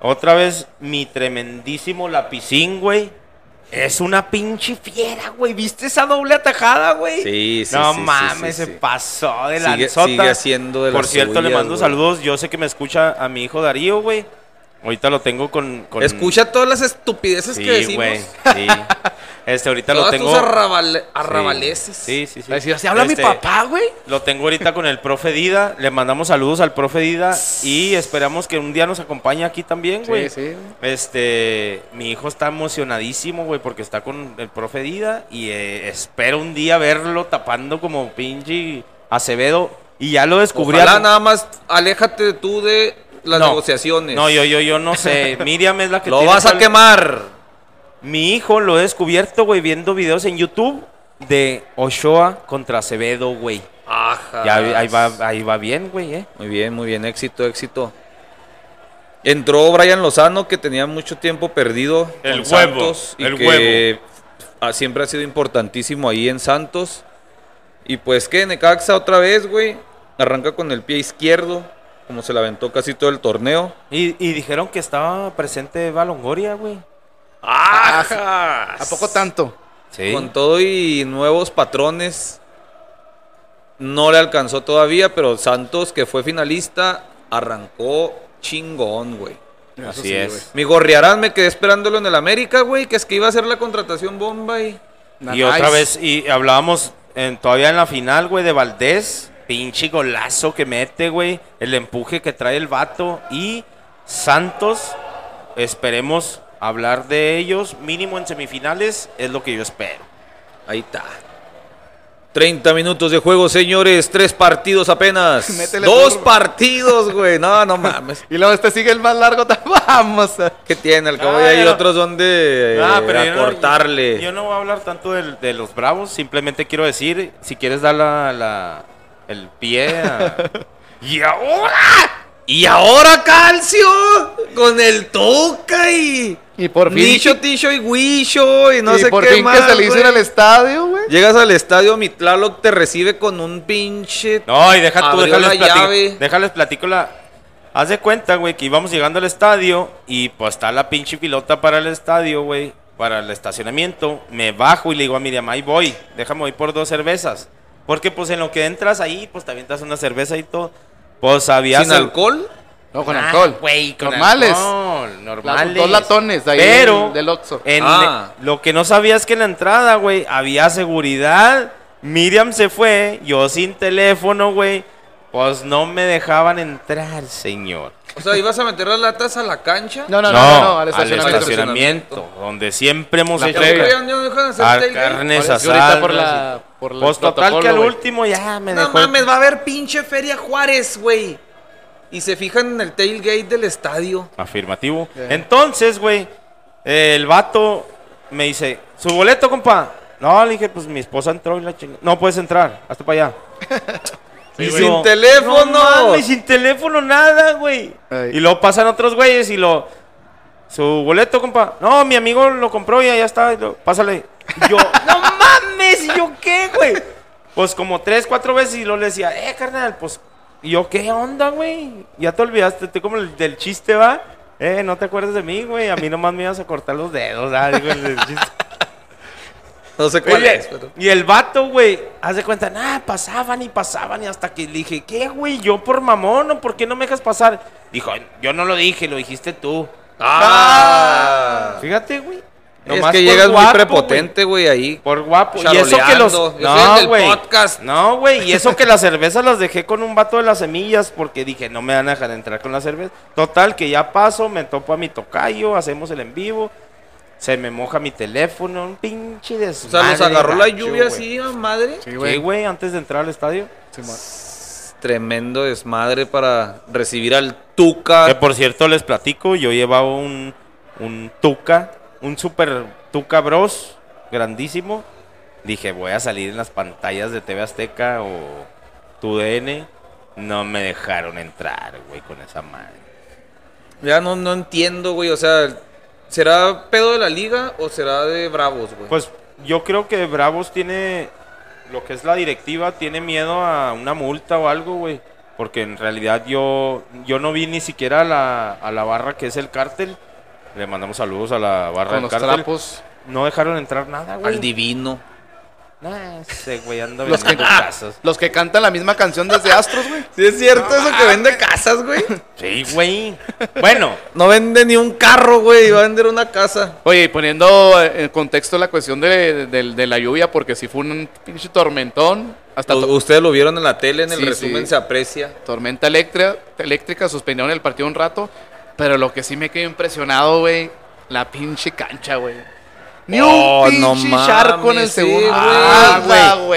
Otra vez mi tremendísimo lapicín, güey. Es una pinche fiera, güey. ¿Viste esa doble atajada, güey? Sí, sí, No sí, mames, sí, se pasó de Sigue- lanzota. sigue haciendo de Por cierto, le mando güey. saludos. Yo sé que me escucha a mi hijo Darío, güey. Ahorita lo tengo con... con- Escucha todas las estupideces que decimos. güey. Sí. Este, ahorita Todas lo tengo... tus arrabale- Sí. arrabaleces. Sí, sí, sí. ¿se habla Este, mi papá, güey? Lo tengo ahorita con el profe Dida. Le mandamos saludos al profe Dida y esperamos que un día nos acompañe aquí también, güey. Sí, sí. Este, mi hijo está emocionadísimo, güey, porque está con el profe Dida y eh, espero un día verlo tapando como pinche Acevedo y ya lo descubrí. Ojalá al- nada más aléjate tú de las No. negociaciones. No, yo, yo, yo no sé. Miriam es la que Lo tiene vas a quemar. Mi hijo lo he descubierto, güey, viendo videos en YouTube de Ochoa contra Acevedo, güey. Ajá. Ya ahí va, ahí va bien, güey, eh. Muy bien, muy bien. Éxito, éxito. Entró Brian Lozano, que tenía mucho tiempo perdido El con huevo, Santos y el que ah, siempre ha sido importantísimo ahí en Santos. Y pues que Necaxa otra vez, güey. Arranca con el pie izquierdo, como se la aventó casi todo el torneo. Y, y dijeron que estaba presente Eva Longoria, güey. ¡Ajá! ¿A poco tanto? Sí. Con todo y nuevos patrones. No le alcanzó todavía, pero Santos, que fue finalista, arrancó chingón, güey. Así sí, es. güey. Mi Gorriarán me quedé esperándolo en el América, güey, que es que iba a hacer la contratación bomba y... Y otra vez, y hablábamos en, todavía en la final, güey, de Valdés. Pinche golazo que mete, güey. El empuje que trae el vato. Y Santos, esperemos hablar de ellos. Mínimo en semifinales, es lo que yo espero. Ahí está. 30 minutos de juego, señores. Tres partidos apenas. Métele Dos turbo. partidos, güey. No, no mames. Y luego este sigue el más largo. Vamos. a- ¿Qué tiene? Al cabo Ah, hay otros donde eh, Ah, pero yo no- yo no voy a hablar tanto del- de, los bravos. Simplemente quiero decir, si quieres dar la, la- el pie a... ¡Y ahora! Y ahora Calcio con el Toca y Y por fin. Nicho, Ticho y Huicho y no y sé por qué fin más. que se le hizo el estadio, güey. Llegas al estadio, mi Tlaloc te recibe con un pinche. No, y deja tú, déjales, la platico, llave. déjales platico la... Haz de cuenta, güey, que íbamos llegando al estadio y pues está la pinche pilota para el estadio, güey, para el estacionamiento. Me bajo y le digo a Miriam, ahí voy, déjame voy por dos cervezas. Porque pues en lo que entras ahí, pues te avientas una cerveza y todo. Pues había... sin alcohol. No, con Ah, alcohol. güey, con Normales. alcohol, normales. dos latones de ahí Pero del- del Oxxo. en- Ah. lo que no sabía es que en la entrada, güey, había seguridad. Miriam se fue, yo sin teléfono, güey. Pues no me dejaban entrar, señor. O sea, ¿ibas a meter las latas a la cancha? No, no, no, no, no, al estacionamiento. estacionamiento, donde siempre hemos La hecho no hacer tailgate. carnes asadas. por la, por el Pues total que al último ya me No dejó. el- mames, va a haber pinche Feria Juárez, güey. Y se fijan en el tailgate del estadio. Afirmativo. Ya. Entonces, güey, eh, el vato me dice, ¿su boleto, compa? No, le dije, pues mi esposa entró y la chingada. No puedes entrar, hasta para allá. Y sin teléfono. No mames, sin teléfono, nada, güey. Ay. Y luego pasan otros güeyes y lo. Su boleto, compa. No, mi amigo lo compró y ya está. lo- Pásale. Y yo, no mames, ¿y yo qué, güey? Pues como tres, cuatro veces y luego le decía, eh, carnal, pues. ¿Y yo qué onda, güey? Ya te olvidaste, estoy como el del chiste, va. Eh, no te acuerdas de mí, güey. A mí nomás me ibas a cortar los dedos, ah, digo, el chiste. No sé cuál Oye, es, pero. Y el vato, güey, haz de cuenta, nada, pasaban y pasaban y hasta que le dije, ¿qué, güey? Yo por mamón, ¿o por qué no me dejas pasar? Dijo, yo no lo dije, lo dijiste tú. Ah. Fíjate, güey. Es que llegas guapo, muy prepotente, güey, ahí. Por guapo. Y eso que los. No, güey. No, güey. Y eso que las cervezas las dejé con un vato de las semillas porque dije, no me van a dejar entrar con la cerveza. Total, que ya paso, me topo a mi tocayo, hacemos el en vivo. Se me moja mi teléfono, un pinche O desmadre. sea, los agarró la lluvia así, a madre. Sí, ¿Qué, güey. güey? Antes de entrar al estadio. Tremendo desmadre para recibir al Tuca. Que por cierto les platico, yo llevaba un, un Tuca, un super Tuca Bros, grandísimo. Dije, voy a salir en las pantallas de TV Azteca o TUDN. No me dejaron entrar, güey, con esa madre. Ya no, no entiendo, güey. O sea, ¿será pedo de la liga o será de Bravos, güey? Pues yo creo que Bravos tiene, lo que es la directiva, tiene miedo a una multa o algo, güey. Porque en realidad yo, yo no vi ni siquiera a la, a la barra que es el cártel. Le mandamos saludos a la barra Con del los cártel. trapos. No dejaron entrar nada, güey. Al divino. Nah, ese güey anda Los que, casas. los que cantan la misma canción desde Astros, güey. Sí, es cierto eso que vende casas, güey. Sí, güey. Bueno, No vende ni un carro, güey. Va a vender una casa. Oye, y poniendo en contexto la cuestión de, de- de la lluvia, porque si fue un pinche tormentón, hasta to- Ustedes lo vieron en la tele, en el Sí, resumen sí. se aprecia. tormenta eléctrica, eléctrica, suspendieron el partido un rato, pero lo que sí me quedé impresionado, güey, la pinche cancha, güey. Ni Oh, un pinche no mames, charco en el segundo. güey. ah.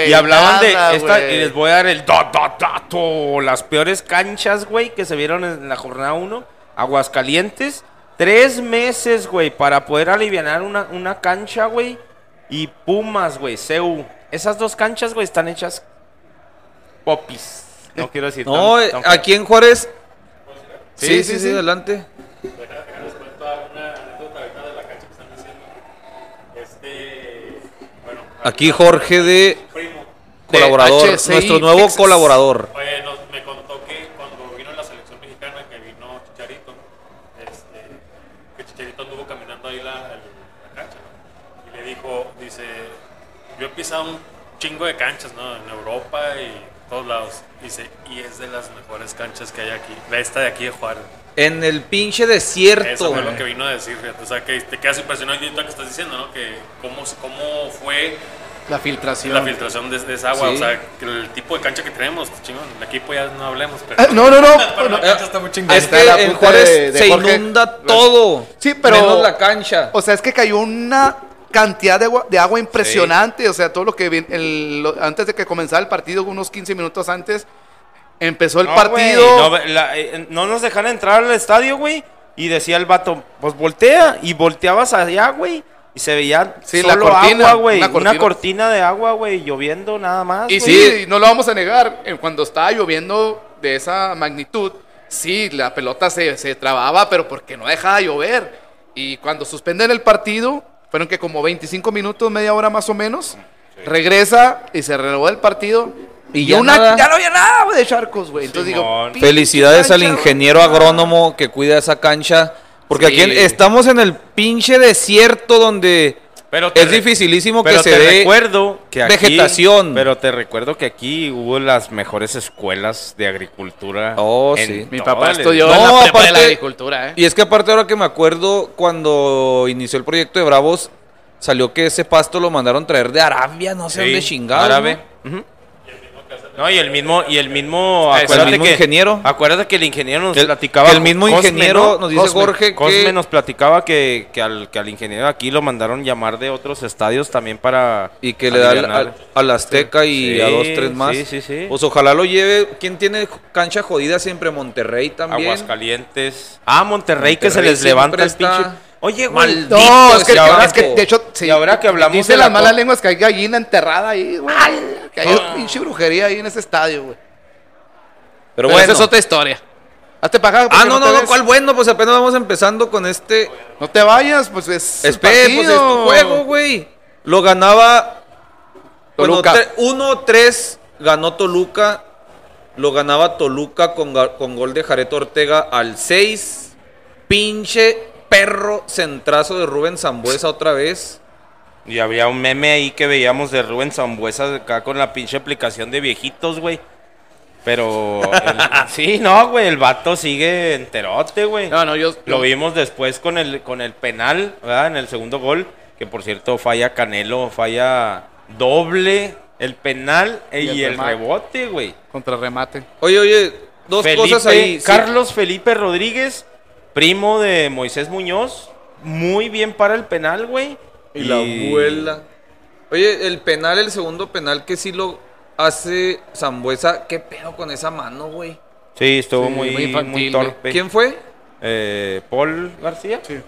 Y hablaban nada, de esta, y les voy a dar el da- da- dato. Las peores canchas, güey, que se vieron en la jornada 1. Aguascalientes. Tres meses, güey, para poder aliviar una, una cancha, güey. Y Pumas, güey, CEU. Esas dos canchas, güey, están hechas popis. No quiero decir. No, tan- eh, tan aquí en Juárez. Sí, Sí, sí, sí, sí, sí. adelante. Aquí Jorge de colaborador, HCI, nuestro nuevo Texas. colaborador. Oye, nos- me contó que cuando vino la selección mexicana, que vino Chicharito, este, que Chicharito anduvo caminando ahí la, la cancha, ¿no? Y le dijo, dice, yo he pisado un chingo de canchas, ¿no? En Europa y todos lados. Dice, y es de las mejores canchas que hay aquí. La esta de aquí de Juárez. En el pinche desierto. Eso fue lo que vino a decir, fíjate. O sea, que te quedas impresionado ahorita que estás diciendo, ¿no? Que cómo, cómo fue La filtración. la filtración de, de esa agua. Sí. O sea, que el tipo de cancha que tenemos, chingón. El equipo ya no hablemos, pero... Ah, no, no, no. Pero la Eh, cancha está muy chingona. Es Está que la en punta Juárez de- de se Jorge. inunda todo. Sí, pero- Menos la cancha. O sea, es que cayó una cantidad de agua, de agua impresionante. O sea, todo lo que vi- el- lo- antes de que comenzara el partido, unos 15 minutos antes, empezó el No, partido. no, la- eh, no nos dejaron entrar al estadio, güey. Y decía el vato, pues voltea. Y volteabas allá, güey. Y se veía Sí, la solo cortina, agua, güey. una Una, cortina. de agua, güey. Lloviendo nada más. Y sí, no lo vamos a negar. eh, Cuando estaba lloviendo de esa magnitud, sí, la pelota se, se trababa, pero porque no dejaba de llover. Y cuando suspenden el partido, fueron que como 25 minutos, media hora más o menos, regresa y se renovó el partido. Y Y ya una, nada. ya no había nada güey, de charcos, güey. Entonces Simón. digo, Felicidades al cancha, ingeniero agrónomo que cuida esa cancha. Porque Sí. aquí estamos en el pinche desierto donde Pero es dificilísimo que se te dé recuerdo que aquí, vegetación. Pero te recuerdo que aquí hubo las mejores escuelas de agricultura. Oh, en sí. Mi papá estudió No, en la prepa de la agricultura, ¿eh? Y es que aparte ahora que me acuerdo cuando inició el proyecto de Bravos, salió que ese pasto lo mandaron traer de Arabia, no sé Sí, dónde chingado. árabe. Ujú. No, y el mismo, y el mismo, El acuérdate mismo que, ingeniero. Acuérdate que el ingeniero nos El- platicaba. el mismo Cosme, ingeniero ¿no? nos dice Cosme. Jorge Cosme que- nos platicaba que, que al, que al ingeniero aquí lo mandaron llamar de otros estadios también para. Y que le da al, alivianar. al- al Azteca y Sí, a dos, tres más. sí, sí, sí. Pues ojalá lo lleve. ¿Quién tiene cancha jodida siempre? Monterrey también. Aguascalientes. Ah, Monterrey, que se Monterrey les levanta el pinche. Oye, güey. maldito No, es que, es de hecho, sí, Y ahora que hablamos dice de las la malas lenguas que hay gallina enterrada ahí, güey. Que hay pinche brujería ahí en ese estadio, güey. Pero Pero bueno. esa es otra historia. Hazte acá. Ah, no, no, no. ¿cuál bueno? Pues apenas vamos empezando con este. No te vayas, pues es. Espera, pues es tu juego, güey. Lo ganaba. Toluca. tre- 1-3 ganó Toluca. Lo ganaba Toluca con, con gol de Jared Ortega al 6. Pinche perro centrazo de Rubén Zambuesa otra vez. Y había un meme ahí que veíamos de Rubén Zambuesa acá con la pinche aplicación de viejitos, güey. Pero. el- sí, no, güey. El vato sigue enterote, güey. No, no, yo. Lo vimos después con el, con el penal, ¿verdad? En el segundo gol. Que por cierto falla Canelo, falla doble el penal Y el rebote, güey. Contra remate. Oye, oye, dos Felipe- cosas ahí. sí. Carlos Felipe Rodríguez, primo de Moisés Muñoz, muy bien para el penal, güey. Y la abuela. Oye, el penal, el segundo penal que sí lo hace Zambuesa. ¿Qué pedo con esa mano, güey? Sí, estuvo Sí, muy, muy infantil, torpe. ¿Quién fue? Eh, Paul García. Sí.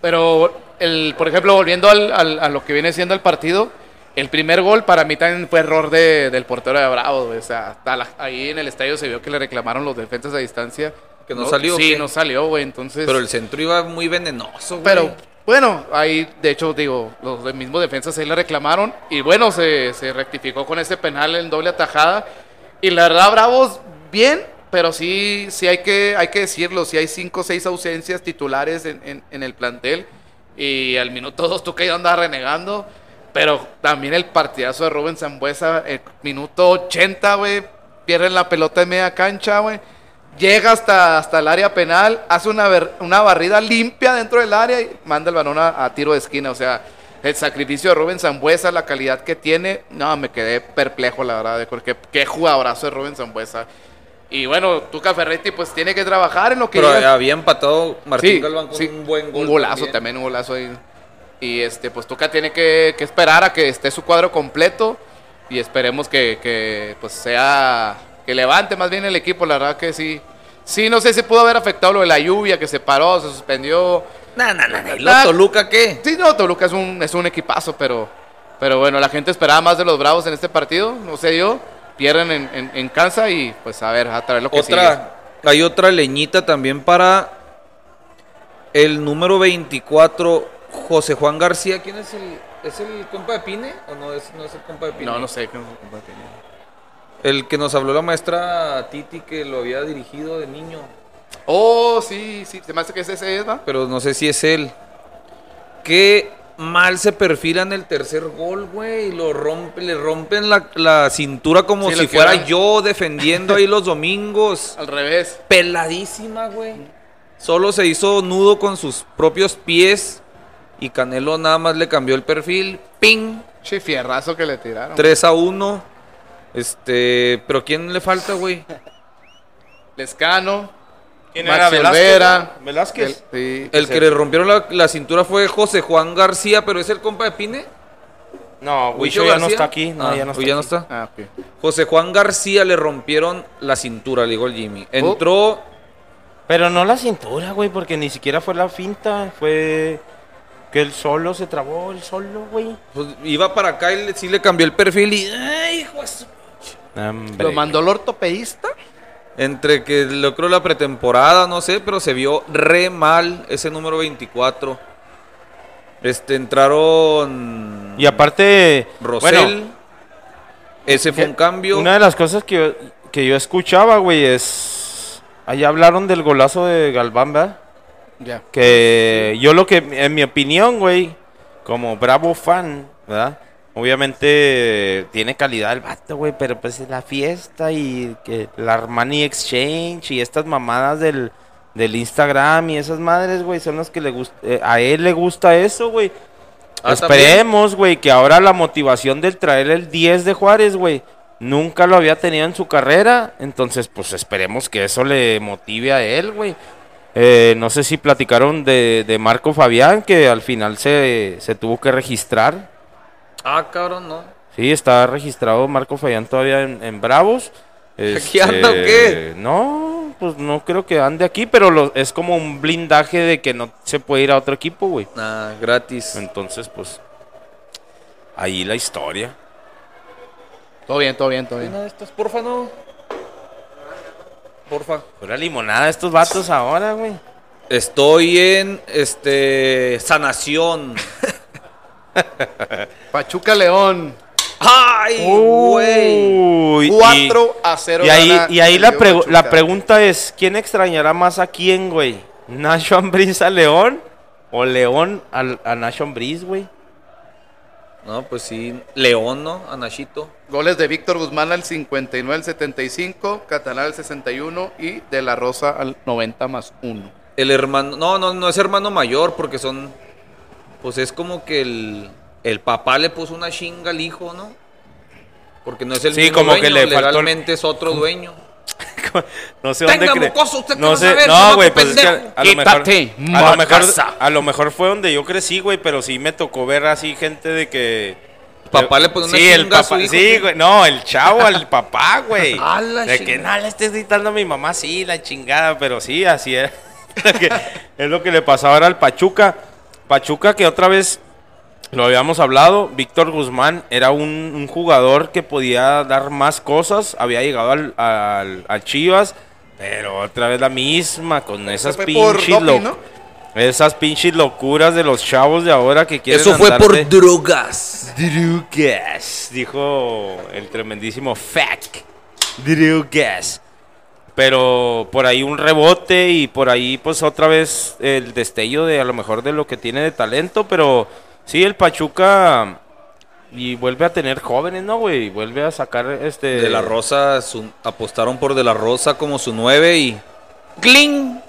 Pero, el, por ejemplo, volviendo al, al- a lo que viene siendo el partido, el primer gol para mí también fue error de- del portero de Bravo. güey. O sea, hasta la- ahí en el estadio se vio que le reclamaron los defensas a distancia. ¿Que no salió o Sí, qué? no salió, güey. Entonces. Pero el centro iba muy venenoso, güey. Pero bueno, ahí de hecho digo, los mismos defensas ahí le reclamaron y bueno, se, se rectificó con ese penal en doble atajada y la verdad Bravos bien, pero sí sí hay que hay que decirlo, sí hay cinco o seis ausencias titulares en, en- en el plantel y al minuto dos tú que andaba renegando, pero también el partidazo de Rubén Zambuesa, el minuto 80, güey, pierden la pelota en media cancha, güey. Llega hasta, hasta el área penal, hace una, ver- una barrida limpia dentro del área y manda el balón a, a tiro de esquina. O sea, el sacrificio de Rubén Zambuesa, la calidad que tiene, no, me quedé perplejo, la verdad, de porque qué jugadorazo de Rubén Zambuesa. Y bueno, Tuca Ferretti pues tiene que trabajar en lo que Pero llega- había empatado Martín Sí, Galván con sí, un buen gol. Un golazo también. un golazo ahí. Y este, pues Tuca tiene que, que esperar a que esté su cuadro completo. Y esperemos que, que, pues sea. Que levante más bien el equipo. La verdad que sí. Sí, no sé si pudo haber afectado lo de la lluvia, que se paró, se suspendió. No, no, no. ¿Y lo Toluca qué? Sí, no, Toluca es un, es un equipazo, pero, pero bueno, la gente esperaba más de los Bravos en este partido. No se dio. Pierden en, en, en Kansas y pues a ver, a través lo que sigue. Otra, hay otra leñita también para el número 24, José Juan García. ¿Quién es el, es el compa de Pine? ¿O no es, no es el compa de Pine? No, no sé. qué- El que nos habló la maestra Titi que lo había dirigido de niño. Oh, sí, sí, se me hace que ese ese es. Pero no sé si es él. Qué mal se perfila en el tercer gol, güey. Lo rompe, le rompen la, la cintura como Sí, si fuera yo defendiendo ahí los domingos. Al revés. Peladísima, güey. Solo se hizo nudo con sus propios pies. Y Canelo nada más le cambió el perfil. ¡Ping! Che, fierrazo que le tiraron. 3 a 1. Este. ¿Pero quién le falta, güey? Lescano. ¿Quién Max era? Velázquez, Olvera. ¿no? Velázquez. El- sí. El que le rompieron la, la cintura fue José Juan García, pero es el compa de Pine. No, Huicho Huicho ya no está aquí. No, Ah, ya no está. ya no aquí. está. Ah, ok. José Juan García le rompieron la cintura, le digo el Jimmy. Entró. Pero no la cintura, güey, porque ni siquiera fue la finta. Fue que él solo se trabó, el solo, güey. pues, iba para acá y le- sí le cambió el perfil y. ¡Ay, hijo de su- ¿Lo mandó el ortopedista? Entre que lo creo la pretemporada, no sé, pero se vio re mal ese número 24. Este, entraron. Y aparte, Rosel. bueno, ese fue un cambio. Una de las cosas que yo, que yo escuchaba, güey, es. Ahí hablaron del golazo de Galván, ¿verdad? Ya. Que yo lo que, en mi opinión, güey, como bravo fan, ¿verdad? Obviamente tiene calidad el vato, güey, pero pues es la fiesta y que la Armani Exchange y estas mamadas del, del Instagram y esas madres, güey, son las que le gusta, a él le gusta eso, güey. Ah, Esperemos, güey, que ahora la motivación del traer el 10 de Juárez, güey, Nunca lo había tenido en su carrera, entonces pues esperemos que eso le motive a él, güey. Eh, no sé si platicaron de, de Marco Fabián, que al final se, se tuvo que registrar. Ah, cabrón, no. Sí, está registrado Marco Fabián todavía en, en Bravos. ¿Aquí anda o qué? No, pues no creo que ande aquí, pero lo- es como un blindaje de que no se puede ir a otro equipo, güey. Ah, gratis. Entonces, pues, ahí la historia. Todo bien, todo bien, todo bien. Una de estas, porfa, no. Porfa. Pura limonada estos vatos ahora, güey. Estoy en este sanación. Pachuca León. ¡Ay, güey! Uy, y- 4 a 0. Y ahí, y la, León pregu- Pachuca. la pregunta es, ¿quién extrañará más a quién, güey? ¿Nacho Ambriz a León? ¿O León al- a, Nacho Ambriz, güey? No, pues sí. León, ¿no? Anachito. Goles de Víctor Guzmán al 59 al 75, Catalán al 61 y De La Rosa al 90 más 1. El hermano. No, no, no es hermano mayor porque son. Pues es como que el. El papá le puso una chinga al hijo, ¿no? Porque no es el Sí, mismo como dueño, que le faltó es otro dueño. No sé Tenga, dónde cre- mocoso, ¿usted No a sé, saber, no, güey, pues es que a lo mejor, Quítate, a lo mejor, macasa. a lo mejor fue donde yo crecí, güey, pero sí me tocó ver así gente de que Papá le pone una sí, el a su papá, hijo, sí, güey, no, el chavo al papá, güey. A la de que chingada. no le estés gritando a mi mamá, sí, la chingada, pero sí, así es. Que es lo que le pasó ahora al Pachuca. Pachuca que otra vez lo habíamos hablado, Víctor Guzmán era un, un jugador que podía dar más cosas, había llegado al, al- al Chivas, pero otra vez la misma, con esas pinches doping, esas pinches locuras de los chavos de ahora que quieren Eso fue por drogas. Drugas, dijo el tremendísimo Fact. Drugas. Pero por ahí un rebote y por ahí pues otra vez el destello de a lo mejor de lo que tiene de talento, pero sí el Pachuca y vuelve a tener jóvenes, ¿no, güey? Vuelve a sacar este De la Rosa, su- apostaron por De la Rosa como su 9 y. ¡Cling!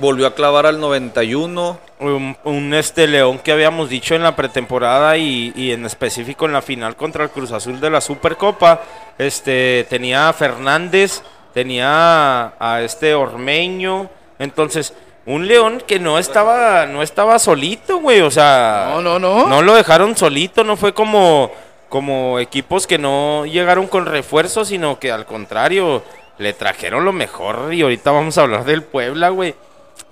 Volvió a clavar al 91. un, un, este León que habíamos dicho en la pretemporada y, y en específico en la final contra el Cruz Azul de la Supercopa. Este tenía a Fernández, tenía a, a este Ormeño, entonces un León que no estaba no estaba solito, güey, o sea, No, no, no. no lo dejaron solito, no fue como como equipos que no llegaron con refuerzos, sino que al contrario le trajeron lo mejor y ahorita vamos a hablar del Puebla, güey.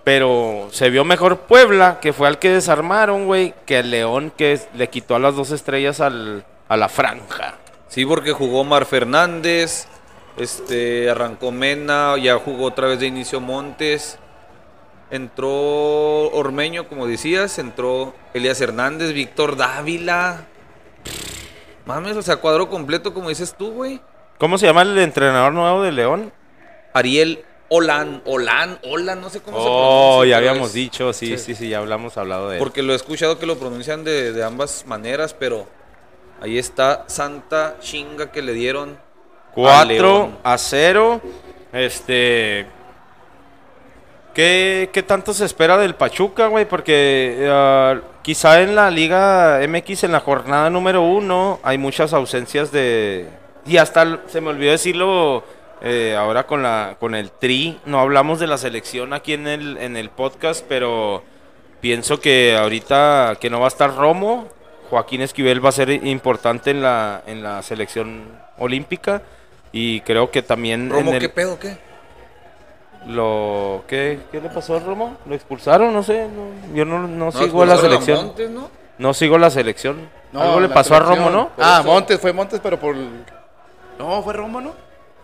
Pero se vio mejor Puebla, que fue al que desarmaron, güey, que el León que le quitó a las dos estrellas al, a la franja. Sí, porque jugó Mar Fernández. Este, arrancó Mena, ya jugó otra vez de inicio Montes. Entró Ormeño, como decías, entró Elías Hernández, Víctor Dávila. Mames, o sea, cuadro completo, como dices tú, güey. ¿Cómo se llama el entrenador nuevo de León? Ariel Olan, Olan, Olan, no sé cómo se Oh, pronuncia. ya pero habíamos es- dicho, sí, sí. sí, sí, ya hablamos hablado de él. Porque lo he escuchado que lo pronuncian de, de ambas maneras, pero ahí está Santa Chinga que le dieron. a 4 León. a 0. Este. ¿Qué, qué tanto se espera del Pachuca, güey? Porque ah, quizá en la Liga MX, en la jornada número uno, hay muchas ausencias de. Y hasta se me olvidó decirlo eh, ahora con, la, con el Tri. No hablamos de la selección aquí en el, en el podcast, pero pienso que ahorita que no va a estar Romo, Joaquín Esquivel va a ser importante en la, en la selección olímpica. Y creo que también Romo, en el- ¿qué pedo, qué? Lo ¿qué, qué le pasó a Romo? ¿Lo expulsaron? No sé, no- yo no, no No, sigo la expulsaron a selección. Montes, ¿no? No sigo la selección. No, Algo le pasó a selección. Romo, ¿no? Por Ah, eso. Montes, fue Montes, pero por. No, fue Romo, ¿no?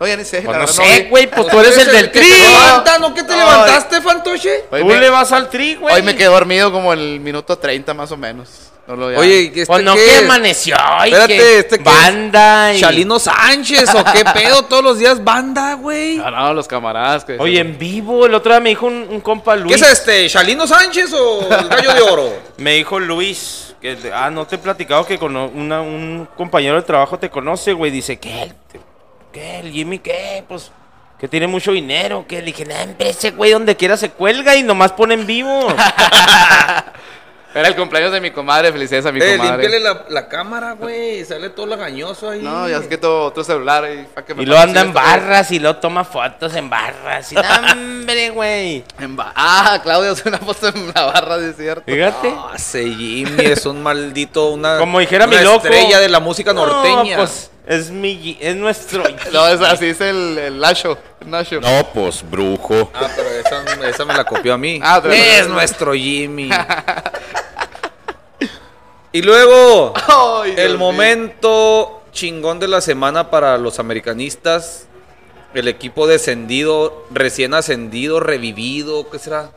No, ya ni sé. Pues no sé, güey, pues tú eres el del tri. te levanta, ¿no? ¿Qué te levantaste, Fantoche? Hoy Tú me, le vas al tri, güey. hoy me quedé dormido como el minuto 30 más o menos. No lo Oye, ¿y este Pues no qué que amaneció. Espérate, que ¿este qué es? Banda. y- ¿Chalino Sánchez o qué pedo? Todos los días banda, güey. No, no, los camaradas. Que Oye, en vivo, el otro día me dijo un, un compa ¿Qué Luis. es este? ¿Chalino Sánchez o el gallo de oro? Me dijo Luis, que, ah, no te he platicado que con una- un compañero de trabajo te conoce, güey. Dice, ¿qué? ¿Qué? ¿El Jimmy qué? Pues, que tiene mucho dinero. que Le dije, nah, hombre, ese güey donde quiera se cuelga y nomás pone en vivo. Era el cumpleaños de mi comadre, felicidades a mi Eh, comadre. límpiale la, la cámara, güey. Sale todo lagañoso ahí. No, ya es que todo otro celular ahí. pa' que me Y lo anda en barras y lo toma fotos en barras. Y, hombre, güey. Ba- ah, Claudio hace una foto en la barra, sí es cierto. Fíjate. No, ese Jimmy es un maldito, una, Como dijera una mi loco. estrella de la música norteña. No, pues es mi, es nuestro. No, es, así es el, el Nacho. No, pues brujo. Ah, pero esa, esa me la copió a mí. Ah, pero- es nuestro Jimmy. y luego, Ay, Dios el mío. momento chingón de la semana para los americanistas. El equipo descendido, recién ascendido, revivido, ¿qué será?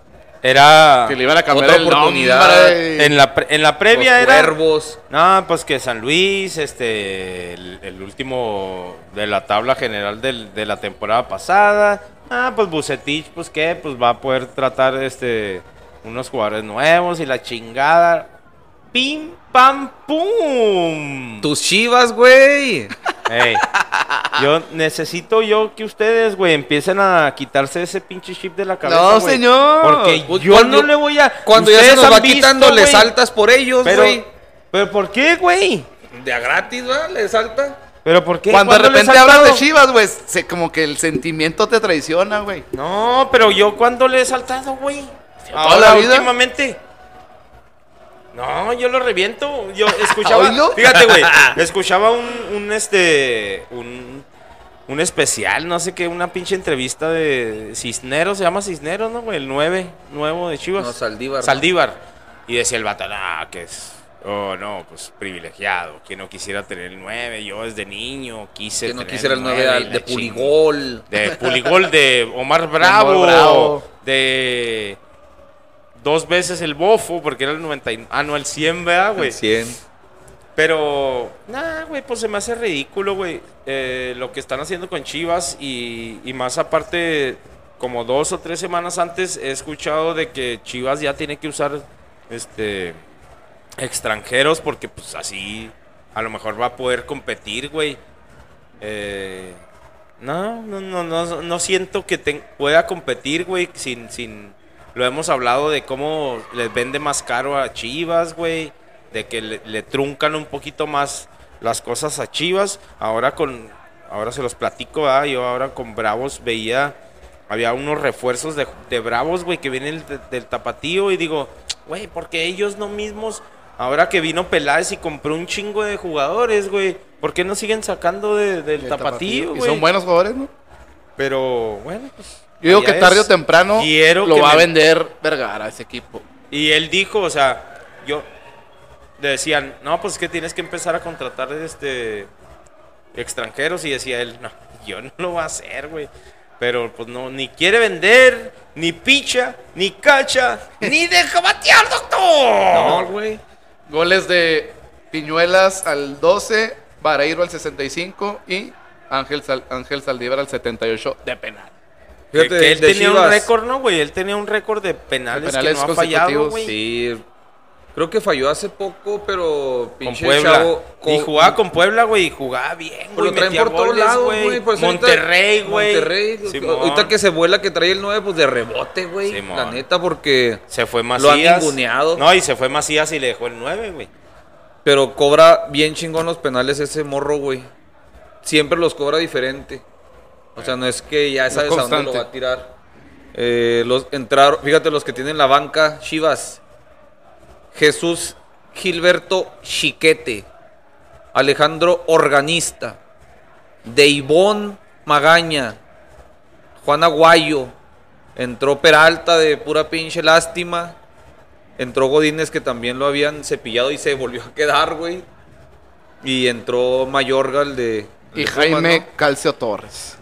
Era. Que le iban a cambiar Otra el oportunidad. En la, en la previa los era. No, pues que San Luis, este, el, el último de la tabla general del- de la temporada pasada. Ah, pues Bucetich, pues qué, pues va a poder tratar, este, unos jugadores nuevos y la chingada. Pim, pam, pum. Tus chivas, güey. Ey, yo necesito yo que ustedes, güey, empiecen a quitarse ese pinche chip de la cabeza. No, güey. señor. Porque Pues yo cuando- no le voy a. Cuando ya se nos va visto, quitando, le saltas por ellos, Pero, güey. pero ¿por qué, güey? De a gratis, ¿verdad? Le salta. ¿Pero por qué? Cuando de ¿Cuándo les repente ha hablas de? Chivas, güey, se- como que el sentimiento te traiciona, güey. No, pero yo cuando le he saltado, güey. toda Ahora, la vida. últimamente. No, yo lo reviento. Yo escuchaba. ¿Oílo? Fíjate, güey. Escuchaba un, un este. Un, un especial, no sé qué, una pinche entrevista de Cisneros, se llama Cisneros, ¿no, güey? El 9, nuevo de Chivas. No, Saldívar. Saldívar. Y decía el vato, ah, que es. Oh, no, pues privilegiado. Que no quisiera tener el 9. Yo desde niño quise Que no tener quisiera el 9 y al- la de ching- Puligol. de Puligol, de Omar Bravo, Omar Bravo. de dos veces el Bofo, porque era el 90, y- ah, no, el 100, ¿verdad, güey? 100. Pero, nah, güey, pues se me hace ridículo, güey, eh, lo que están haciendo con Chivas y, y más aparte, como dos o tres semanas antes he escuchado de que Chivas ya tiene que usar, este, extranjeros porque pues así a lo mejor va a poder competir, güey. Eh, no, no, no, no, no siento que pueda competir, güey, sin, sin... Lo hemos hablado de cómo les vende más caro a Chivas, güey. De que le, le truncan un poquito más las cosas a Chivas. Ahora con... Ahora se los platico, ¿verdad? Yo ahora con Bravos veía... Había unos refuerzos de, de Bravos, güey, que vienen de- del tapatío. Y digo, güey, porque ellos no mismos... Ahora que vino Peláez y compró un chingo de jugadores, güey. ¿Por qué no siguen sacando de- del El tapatío, Y güey? son buenos jugadores, ¿no? Pero, bueno, pues... Yo digo que tarde es. o temprano Quiero lo va a vender Vergara ese equipo. Y él dijo, o sea, yo... Le decían, no, pues es que tienes que empezar a contratar este extranjeros. Y decía él, no, yo no lo voy a hacer, güey. Pero pues no, ni quiere vender, ni picha, ni cacha, ni deja batear, doctor. No, güey. Goles de Piñuelas al 12, Vareiro al 65 y Ángel, Sal- Ángel Saldívar al 78 de penal. Que, Fíjate, que él tenía un récord, ¿no, güey? Él tenía un récord de penales, De penales que no ha fallado, güey. Sí. Creo que falló hace poco, pero Con pinche Puebla. chavo. y con- jugaba con Puebla, güey, y jugaba bien, güey. lo traen por todos lados, güey. ahorita- Monterrey, güey. Monterrey. Simón. Ahorita que se vuela que trae el 9, pues de rebote, güey. La neta, porque. Se fue Lo Macías. han ninguneado. No, y se fue Macías y le dejó el 9, güey. Pero cobra bien chingón los penales ese morro, güey. Siempre los cobra diferente. O sea, no es que ya sabes a dónde lo va a tirar. Eh, los entraron, fíjate los que tienen la banca, Chivas. Jesús Gilberto Chiquete. Alejandro Organista. Deivón Magaña. Juan Aguayo. Entró Peralta de pura pinche lástima. Entró Godínez que también lo habían cepillado y se volvió a quedar, güey. Y entró Mayorga, el de. el Y Jaime ¿no? Calcio Torres.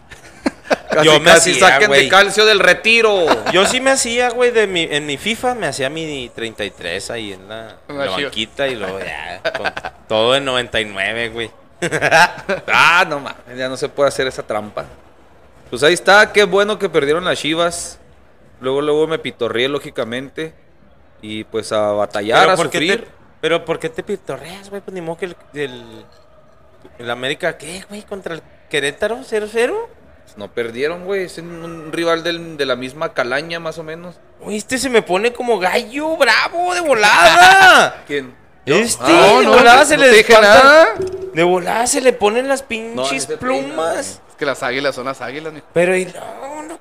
Casi, Yo me casi hacía, saquen de calcio del retiro. Yo sí me hacía, güey, de mi, en mi FIFA me hacía mi 33 ahí en la, banquita y luego ya, con todo en 99, güey. ah, no mames, ya no se puede hacer esa trampa. Pues ahí está, qué bueno que perdieron las Chivas. Luego, luego me pitorrié, lógicamente. Y pues a batallar, a ¿por qué sufrir. te, pero ¿por qué te pitorreas, güey? Pues ni modo que el, el, el América, ¿qué, güey? ¿Contra el Querétaro 0-0? No perdieron, güey. Es un rival del- de la misma calaña, más o menos. Oye, este se me pone como gallo bravo de volada. ¿Quién? Este, No, de no, volada no se te le espanta- nada. De volada se le ponen las pinches plumas. Es que las águilas son las águilas, mijo. Pero y no, no,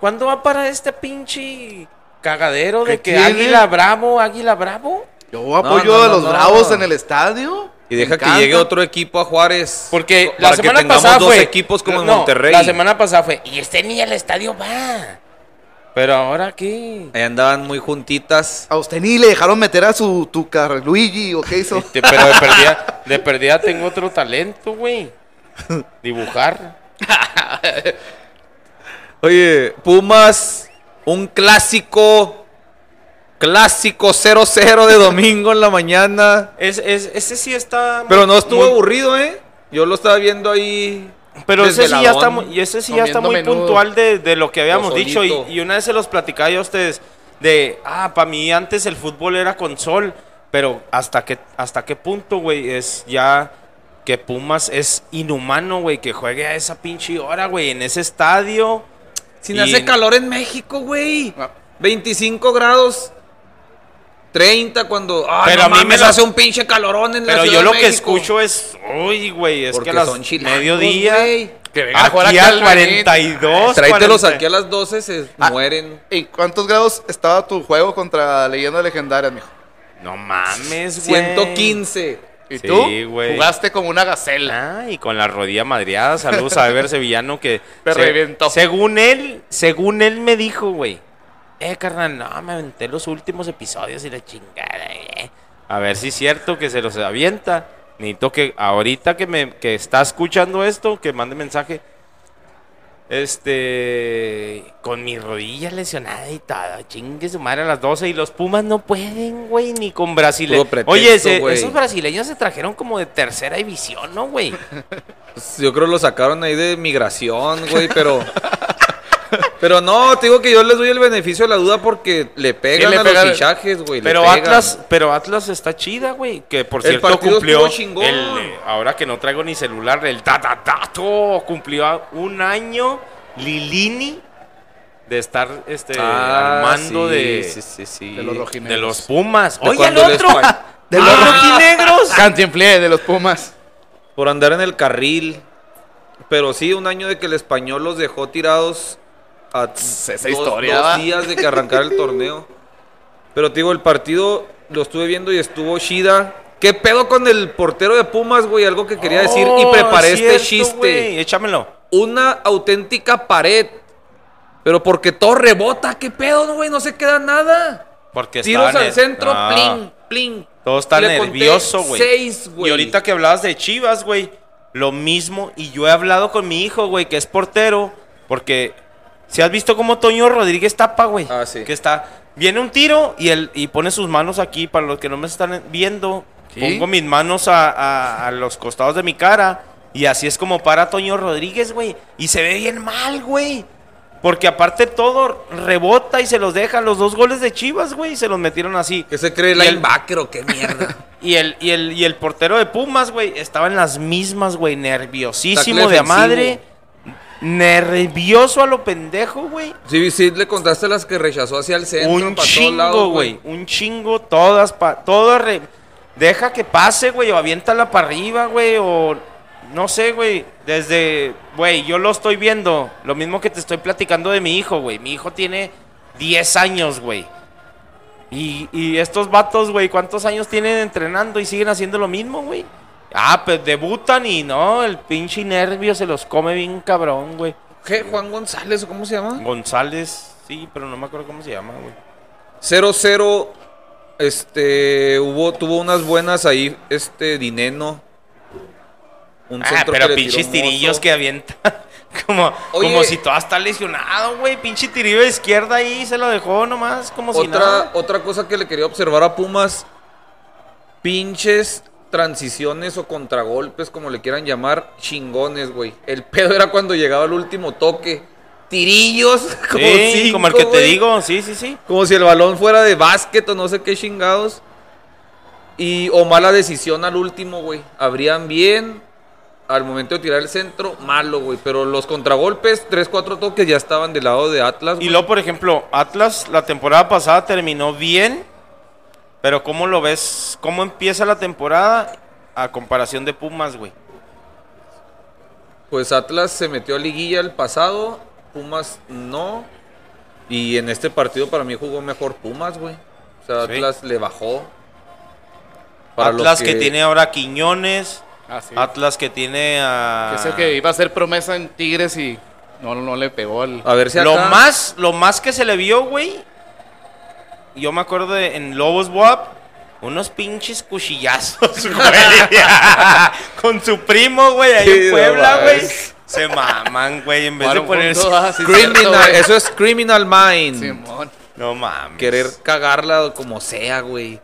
¿cuándo va para este pinche cagadero de ¿Qué que tiene? Águila Bravo, Águila Bravo? Yo apoyo no, a no, los no. bravos en el estadio. Y deja Me que encanta. llegue otro equipo a Juárez. Porque para la que semana tengamos pasada dos fue equipos como en Monterrey. La semana pasada fue y este ni al estadio va. Pero ahora qué? Ahí andaban muy juntitas. A usted ni le dejaron meter a su tu Luigi o qué hizo. Este, pero de perdida, de perdida tengo otro talento, güey. Dibujar. Oye, Pumas, un clásico. Clásico 0-0 de domingo en la mañana. Es, es- ese sí está. Pero no estuvo muy- aburrido, ¿eh? Yo lo estaba viendo ahí. Pero ese sí ya está muy, y ese sí ya está Comiendo muy menudo. puntual de, de lo que habíamos dicho. Y, y una vez se los platicaba yo a ustedes. De, ah, para mí antes el fútbol era con sol. Pero hasta qué, hasta qué punto, güey, es ya que Pumas es inhumano, güey, que juegue a esa pinche hora, güey, en ese estadio. Sin Y- hace calor en México, güey. Ah. 25 grados. 30 cuando. Ay, Pero no a mí me lo- hace un pinche calorón en la Pero Ciudad yo de lo que escucho es, uy, güey, es Porque que a las son chilangos, mediodía. Que venga a jugar Aquí a al 42. Tráetelos 40. aquí a las 12, se Ah. mueren. ¿En cuántos grados estaba tu juego contra leyendas legendarias, mijo? No mames, güey. 115. ¿Y Sí, tú? güey. Jugaste como una gacela. Ah, y con la rodilla madreada. Saludos a Ever Sevillano que. Me se- reventó. Según él, según él me dijo, güey. Eh, carnal, no, me aventé los últimos episodios y la chingada, eh. A ver si es cierto que se los avienta. Necesito que ahorita que me que está escuchando esto, que mande mensaje. Este. Con mi rodilla lesionada y todo. Chingue su madre a las 12. Y los Pumas no pueden, güey, ni con brasileños. Oye, se- esos brasileños se trajeron como de tercera división, ¿no, güey? Yo creo lo sacaron ahí de migración, güey, pero. Pero no, te digo que yo les doy el beneficio de la duda porque le pegan le a pegan. los fichajes, güey. Pero. Atlas, pero Atlas está chida, güey. Que por El cierto partido cumplió. el, ahora que no traigo ni celular, el Tatatato cumplió un año Lilini de estar este Ah, al mando sí, de, sí, sí, sí. De los de los Pumas. De Oye, el otro. De los rojinegros. Cantinflé de los Pumas. Por andar en el carril. Pero sí, un año de que el español los dejó tirados a esa dos, historia, dos días de que arrancara el torneo. Pero te digo, el partido lo estuve viendo y estuvo Shida. ¿Qué pedo con el portero de Pumas, güey? Algo que quería decir y Oh, preparé este chiste. Échamelo. Una auténtica pared. Pero porque todo rebota, ¿qué pedo, no, güey? No se queda nada. Porque Tiros al centro, Ah. plin, plin. Todo está nervioso, güey. Seis, güey. Y ahorita que hablabas de Chivas, güey, lo mismo. Y yo he hablado con mi hijo, güey, que es portero. Porque si has visto cómo Toño Rodríguez tapa, güey. Ah, sí. Que está. Viene un tiro y él y pone sus manos aquí. Para los que no me están viendo, ¿Sí? pongo mis manos a, a- a los costados de mi cara. Y así es como para Toño Rodríguez, güey. Y se ve bien mal, güey. Porque aparte todo rebota y se los deja. Los dos goles de Chivas, güey, se los metieron así. ¿Qué se cree linebacker o qué mierda? Y el, y el, y el portero de Pumas, güey, estaba en las mismas, güey, nerviosísimo de defensivo. madre. Nervioso a lo pendejo, güey. Sí, sí, le contaste las que rechazó hacia el centro, Un todos chingo, lados, güey. Un chingo, todas, pa, todas. re- Deja que pase, güey, o aviéntala para arriba, güey, o no sé, güey. Desde, güey, yo lo estoy viendo. Lo mismo que te estoy platicando de mi hijo, güey. Mi hijo tiene 10 años, güey. Y, y estos vatos, güey, ¿cuántos años tienen entrenando y siguen haciendo lo mismo, güey? Ah, pues debutan y no, el pinche nervio se los come bien cabrón, güey. ¿Qué? ¿Juan González o cómo se llama? González, sí, pero no me acuerdo cómo se llama, güey. 0-0. Este, hubo, tuvo unas buenas ahí, este, Dineno. Un Ah, centro pero que pinches tirillos que avienta. como, Oye. como si toda está lesionado, güey. Pinche tirillo de izquierda ahí se lo dejó nomás, como si nada. otra cosa que le quería observar a Pumas, pinches transiciones o contragolpes, como le quieran llamar, chingones, güey. El pedo era cuando llegaba el último toque. Tirillos, como, Sí, cinco, como el que te digo, sí, sí, sí. Como si el balón fuera de básquet o no sé qué chingados. Y, o mala decisión al último, güey. Abrían bien. al momento de tirar el centro, malo, güey. Pero los contragolpes, 3, 4 toques ya estaban del lado de Atlas. Y güey. luego, por ejemplo, Atlas la temporada pasada terminó bien, pero ¿cómo lo ves? ¿Cómo empieza la temporada a comparación de Pumas, güey? Pues Atlas se metió a liguilla el pasado, Pumas no. Y en este partido para mí jugó mejor Pumas, güey. O sea, Sí. Atlas le bajó. Para Atlas que... tiene ahora a Quiñones, Ah, sí. Atlas que tiene a... Que es el que iba a ser promesa en Tigres y no, no le pegó al... A ver si acá... Lo más, lo más que se le vio, güey. Yo me acuerdo de, en Lobos Boab, unos pinches cuchillazos, güey. Con su primo, güey, ahí Sí, en no Puebla, güey. Se maman, güey, en vez de ponerse. ah, Criminal, eso es criminal mind. Simón. No mames. Querer cagarla como sea, güey.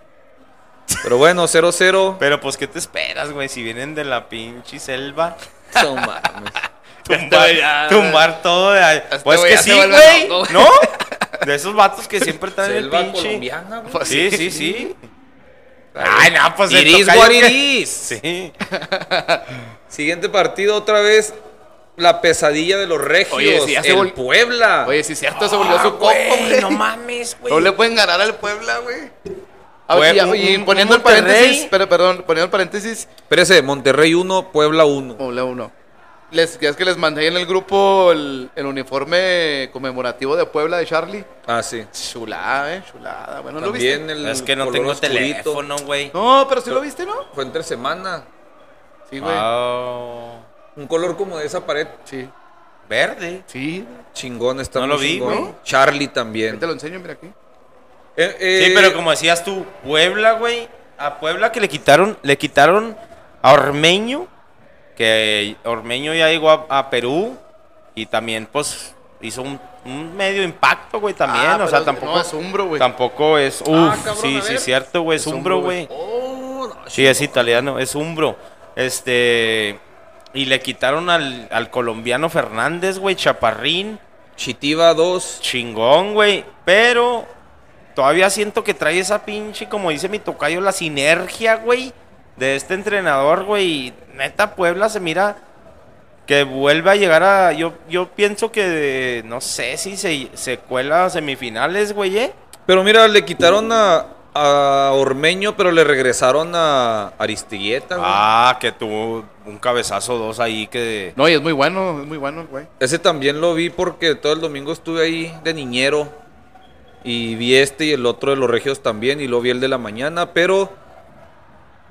Pero bueno, 0-0. Pero pues, ¿qué te esperas, güey? Si vienen de la pinche selva, No mames. tumbar, ya- tumbar todo de ahí. Pues que sí, güey. ¿No? De esos vatos que siempre están en el pinche. colombiana, güey. Pues Sí, sí, sí. Ay, no, pues el It is tocayo what it que- is. Sí. Siguiente partido otra vez. La pesadilla de los regios. Oye, sí, ya se el vol- Puebla. Oye, sí, cierto, se volvió Ah, su copo, güey, güey. No mames, güey. No le pueden ganar al Puebla, güey. A Güey, ver, y- un- y un- poniendo un el paréntesis, pero perdón, poniendo el paréntesis, Espérese, Monterrey 1, Puebla 1. Puebla uno. Les, ya es que les mandé en el grupo el, el uniforme conmemorativo de Puebla de Charlie. Ah, sí. Chulada, eh, chulada. Bueno, ¿lo viste? El Es que no tengo oscurito. teléfono, güey. No, pero sí lo viste, ¿no? Fue entre semana. Sí, güey. Wow. Un color como de esa pared. Sí, Verde. sí. Chingón, está No lo vi, güey. Charlie Ahí también. te lo enseño, mira aquí. Eh, eh, Sí, pero como decías tú, Puebla, güey. A Puebla que le quitaron, le quitaron a Ormeño, que Ormeño ya llegó a, a Perú y también, pues, hizo un, un medio impacto, güey, también. Ah, o sea, tampoco. No, es Umbro, güey. Tampoco es. Uf, Ah, cabrón, sí, sí, cierto, güey. Es Es Umbro, Umbro, güey. Oh, no, Sí, es italiano, es Umbro. Este. Y le quitaron al, al colombiano Fernández, güey, Chaparrín. Chitiva 2. Chingón, güey. Pero todavía siento que trae esa pinche, como dice mi tocayo, la sinergia, güey, de este entrenador, güey. Neta, Puebla se mira que vuelve a llegar a. Yo, yo pienso que no sé si se, se cuela a semifinales, güey, ¿eh? Pero mira, le quitaron a, a Ormeño, pero le regresaron a Aristigueta, güey. Ah, que tuvo un cabezazo dos ahí que. No, y es muy bueno, es muy bueno, güey. Ese también lo vi porque todo el domingo estuve ahí de niñero. Y vi este y el otro de los regios también. Y lo vi el de la mañana. Pero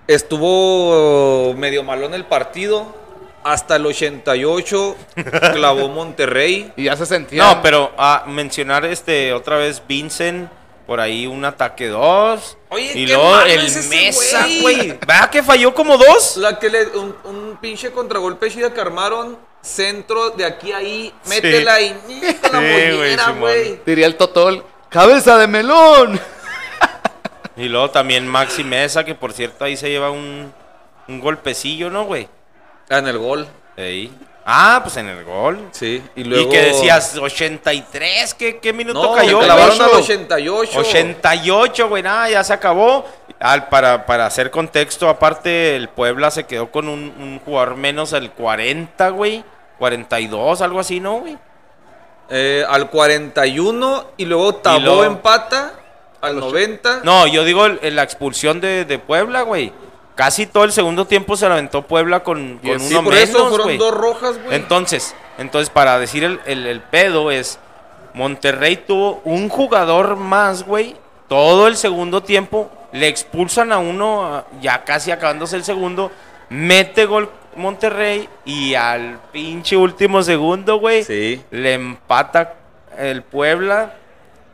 estuvo medio malón el partido. Hasta el 88 clavó Monterrey. Y ya se sentía. No, pero a mencionar este otra vez Vincent por ahí un ataque dos Oye, y qué luego malo el es Mesa, güey. güey. ¿Verdad que falló como dos? La que le. Un, un pinche contragolpe chida que armaron. Centro de aquí a ahí. Sí. Métela. Con la Sí, güey, mollera, Simón. güey. Diría el Totol, cabeza de melón. Y luego también Maxi Mesa, que por cierto ahí se lleva un, un golpecillo, ¿no, güey? Ah, en el gol. Ahí. Ah, pues en el gol. Sí. Y luego. Y que decías 83, ¿qué, qué minuto No, cayó? clavaron al 88. 88, güey, nada, ya se acabó. Al, para, para hacer contexto, aparte, el Puebla se quedó con un, un jugador menos al 40, güey. 42, algo así, ¿no, güey? Eh, al 41 y luego Tabó luego- empata al 90. No, yo digo el- el- la expulsión de, de Puebla, güey. Casi todo el segundo tiempo se la aventó Puebla con, con sí, uno por menos, eso fueron güey. dos rojas, güey. Entonces, entonces para decir el, el- el pedo es, Monterrey tuvo un jugador más, güey, todo el segundo tiempo, le expulsan a uno ya casi acabándose el segundo, mete gol Monterrey y al pinche último segundo, güey, Sí. le empata el Puebla,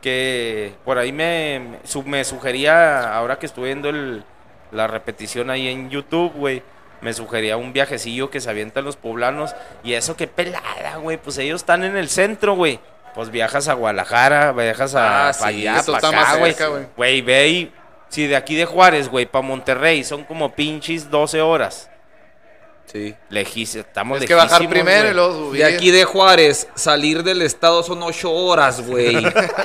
que por ahí me, me, su- me sugería, ahora que estuve viendo el- la repetición ahí en YouTube, güey, me sugería un viajecillo que se avientan los poblanos. Y eso qué pelada, güey, pues ellos están en el centro, güey. Pues viajas a Guadalajara, viajas a Ah, pa' sí, allá, acá, güey. Güey, ve ahí, si de aquí de Juárez, güey, para Monterrey son como pinches 12 horas. Sí. Legis, estamos Es que bajar primero y luego subir. De aquí de Juárez, salir del estado son ocho horas, güey.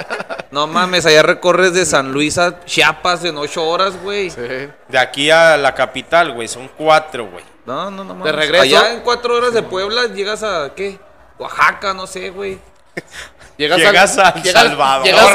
no mames, allá recorres de San Luis a Chiapas en ocho horas, güey. Sí. De aquí a la capital, güey, son cuatro, güey. No, no, no mames. De regreso. Allá en cuatro horas de Puebla llegas a, ¿qué? Oaxaca, no sé, güey. Llegas, Llegas al, a llegas- Salvador. Llegas,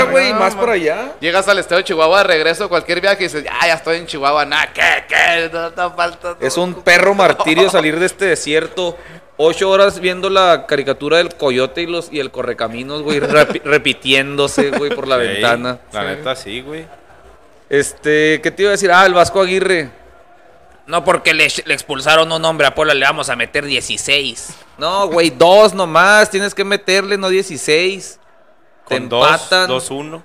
al, güey, más por allá. Llegas al estado de Chihuahua de regreso, cualquier viaje y dices, ya, ya estoy en Chihuahua, nada, ¿qué, qué? No, no falta. Es un perro martirio salir de este desierto. Ocho horas viendo la caricatura del coyote y los y el correcaminos, güey, repi- repitiéndose, güey, por la Sí, ventana. La neta, sí, güey. Este, ¿qué te iba a decir? Ah, el Vasco Aguirre. No porque le, le expulsaron un hombre a Puebla, le vamos a meter 16. No, güey, dos nomás. Tienes que meterle, no 16. Te Con dos, empatan. dos, uno.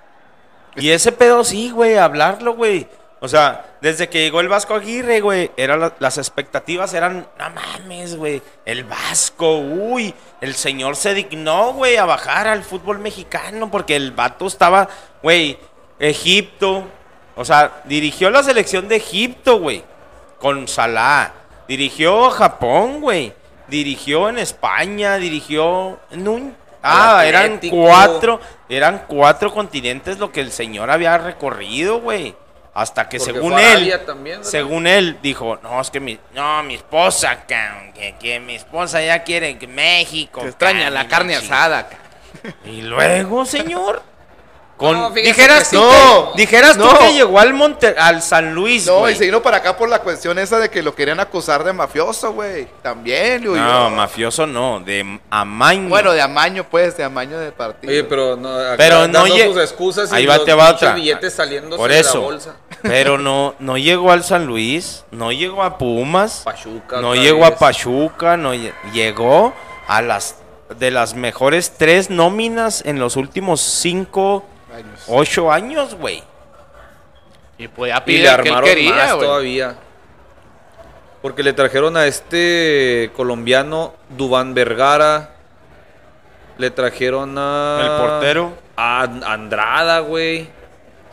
Y ese pedo sí, güey, hablarlo, güey. O sea, desde que llegó el Vasco Aguirre, güey, era la- las expectativas eran, no mames, güey, el Vasco, uy, el señor se dignó, güey, a bajar al fútbol mexicano porque el vato estaba, güey, Egipto, o sea, dirigió la selección de Egipto, güey, con Salah, dirigió a Japón, güey, dirigió en España, dirigió en un... Ah, eran cuatro, eran cuatro continentes lo que el señor había recorrido, güey. Hasta que Porque según él, según él, dijo, no, es que mi, no, mi esposa, que, que mi esposa ya quiere que México. Te extraña la carne chingada". asada. ca. Y luego, señor. Con, No, dijeras tú, pero- dijeras tú no. que llegó al Monte, al San Luis, No, y se vino para acá por la cuestión esa de que lo querían acusar de mafioso, güey. También, digo No, yo. mafioso no, de amaño. Bueno, de amaño, pues, de amaño de partido. Oye, pero no, acá Pero no sus excusas y Ahí va, los te va otra. billetes saliendo Por de eso. la bolsa. Pero no, no llegó al San Luis, no llegó a Pumas, Pachuca no llegó a. Pachuca, no lle- llegó a las de las mejores tres nóminas en los últimos cinco, Años. ocho años, güey. Y podía Y pedir le el que él armaron quería, más todavía. Porque le trajeron a este colombiano, Dubán Vergara. Le trajeron a... El portero. A Andrada, güey.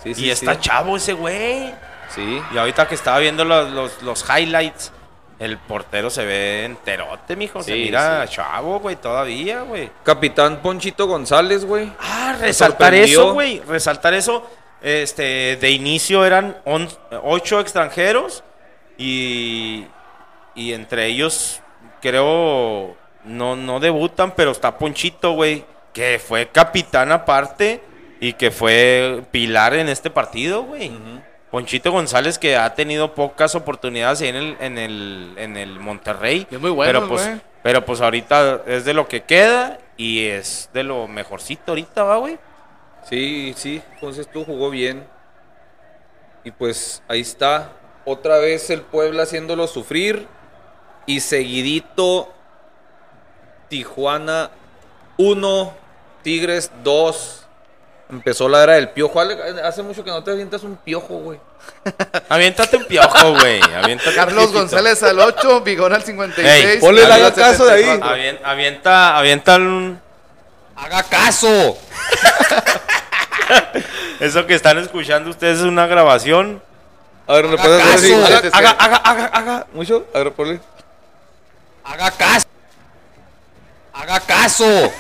Sí, sí, y está chavo ese güey. Sí. Y ahorita que estaba viendo los, los, los highlights, el portero se ve enterote, mijo. se Sí, mira chavo, güey, todavía, güey. Capitán Ponchito González, güey. Ah, resaltar eso, güey. Resaltar eso. Este, de inicio eran on- ocho extranjeros y, y entre ellos creo no, no debutan, pero está Ponchito, güey, que fue capitán aparte y que fue pilar en este partido, güey. Ponchito González que ha tenido pocas oportunidades ahí en el, en el, en el Monterrey. Es muy bueno, pero pues, güey. pero pues ahorita es de lo que queda y es de lo mejorcito ahorita, va, güey. Sí, sí, entonces tú jugó bien. Y pues ahí está. Otra vez el Puebla haciéndolo sufrir. Y seguidito Tijuana 1, Tigres 2. Empezó la era del piojo. Hace mucho que no te avientas un piojo, güey. Aviéntate un piojo, güey. Aviéntate un Carlos. González al 8, Bigón al 56. Ey, ponle el haga caso de ahí. 74. Avien- avienta, avienta un... ¡Haga caso! Eso que están escuchando ustedes es una grabación. A ver, ¿le puedes hacer así? caso. Haga, haga, haga, haga, haga. ¿Mucho? A ver, ponle. Haga caso. Haga caso.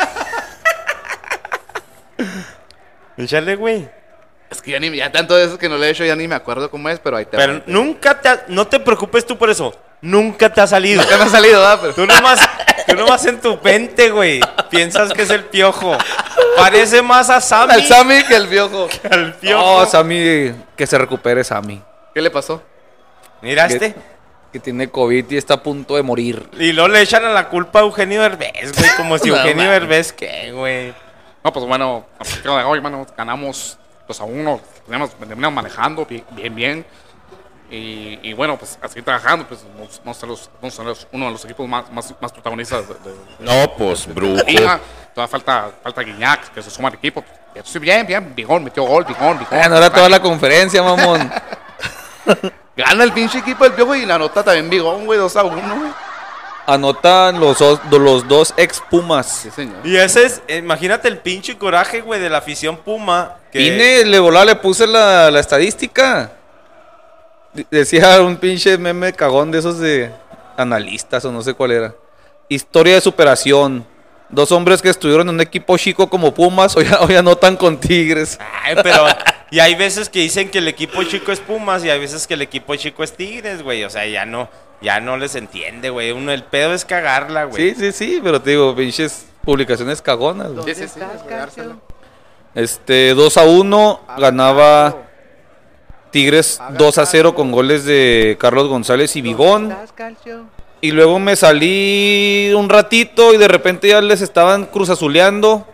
Échale, güey. Es que ya, ni, ya tanto de eso que no le he hecho, ya ni me acuerdo cómo es, pero ahí te va. Pero nunca te... ha- No te preocupes tú por eso. Nunca te ha salido. Ya me ha salido, ¿verdad? Pero- Tú nomás, tú nomás en tu mente, güey. Piensas que es el piojo. Parece más a Sammy. Al Sammy que el que al piojo. No, Sammy, que se recupere Sammy. ¿Qué le pasó? Mira Que- este. Que tiene COVID y está a punto de morir. Y luego le echan a la culpa a Eugenio Derbez, güey. Como si No, Eugenio mames. Derbez, ¿qué, güey? No, pues bueno, a partir de hoy, mano, ganamos 2 a 1, tenemos, venimos manejando bien, bien. bien. Y, y bueno, pues así trabajando, pues vamos, a ser, los, vamos a los- uno de los equipos más, más, más protagonistas de, de- No, pues, brujo. de liga. Todavía falta, falta Guiñac, que se suma al equipo. Sí, bien, bien, Bigón metió gol, Bigón, Bigón. Ah, no era toda la conferencia, mamón. Gana el pinche equipo del piojo y la nota también Bigón, güey, 2 a 1, güey. Anotan los, dos- los dos ex Pumas. Sí, señor. Y ese es, imagínate el pinche coraje, güey, de la afición Puma. Que, Vine, le volá, le puse la, la estadística. De- Decía un pinche meme cagón de esos de analistas o no sé cuál era. Historia de superación. Dos hombres que estuvieron en un equipo chico como Pumas, hoy, hoy anotan con Tigres. Ay, pero. Y hay veces que dicen que el equipo chico es Pumas y hay veces que el equipo chico es Tigres, güey. O sea, ya no, ya no les entiende, güey. Uno, el pedo es cagarla, güey. Sí, sí, sí, pero te digo, pinches publicaciones cagonas. güey. Sí, sí. Este, 2 a 1, ganaba Tigres 2 a 0 con goles de Carlos González y Bigón. Y luego me salí un ratito y de repente ya les estaban cruzazuleando.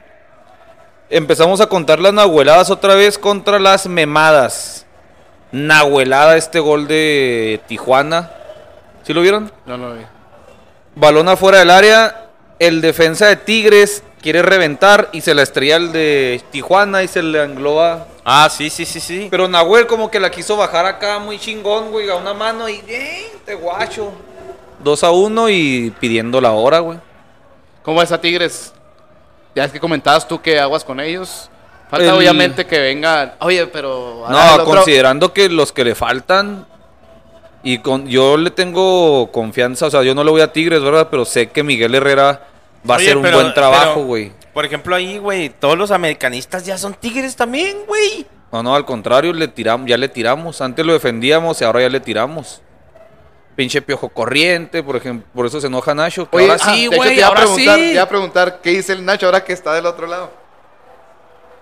Empezamos a contar las nahueladas otra vez contra las memadas. Nahuelada este gol de Tijuana. ¿Sí lo vieron? No, no, no. Balón afuera del área. El defensa de Tigres quiere reventar y se la estrella el de Tijuana y se le engloba. Ah, sí, sí, sí, sí. Pero Nahuel como que la quiso bajar acá muy chingón, güey, a una mano y ¡eh! Te guacho. 2 a 1 y pidiendo la hora, güey. ¿Cómo ves a Tigres? Ya es que comentabas tú que aguas con ellos. Falta El- obviamente que vengan. Oye, pero. No, considerando que los que le faltan y con yo le tengo confianza, o sea, yo no le voy a Tigres, ¿verdad? Pero sé que Miguel Herrera va a hacer un pero- buen trabajo, güey. Por ejemplo, ahí, güey, todos los americanistas ya son tigres también, güey. No, no, al contrario, le tiramos, ya le tiramos. Antes lo defendíamos y ahora ya le tiramos. Pinche piojo corriente, por ejemplo, por eso se enoja Nacho. que Oye, ahora ah, sí, güey, iba a ahora preguntar, te sí. iba a preguntar qué dice el Nacho ahora que está del otro lado.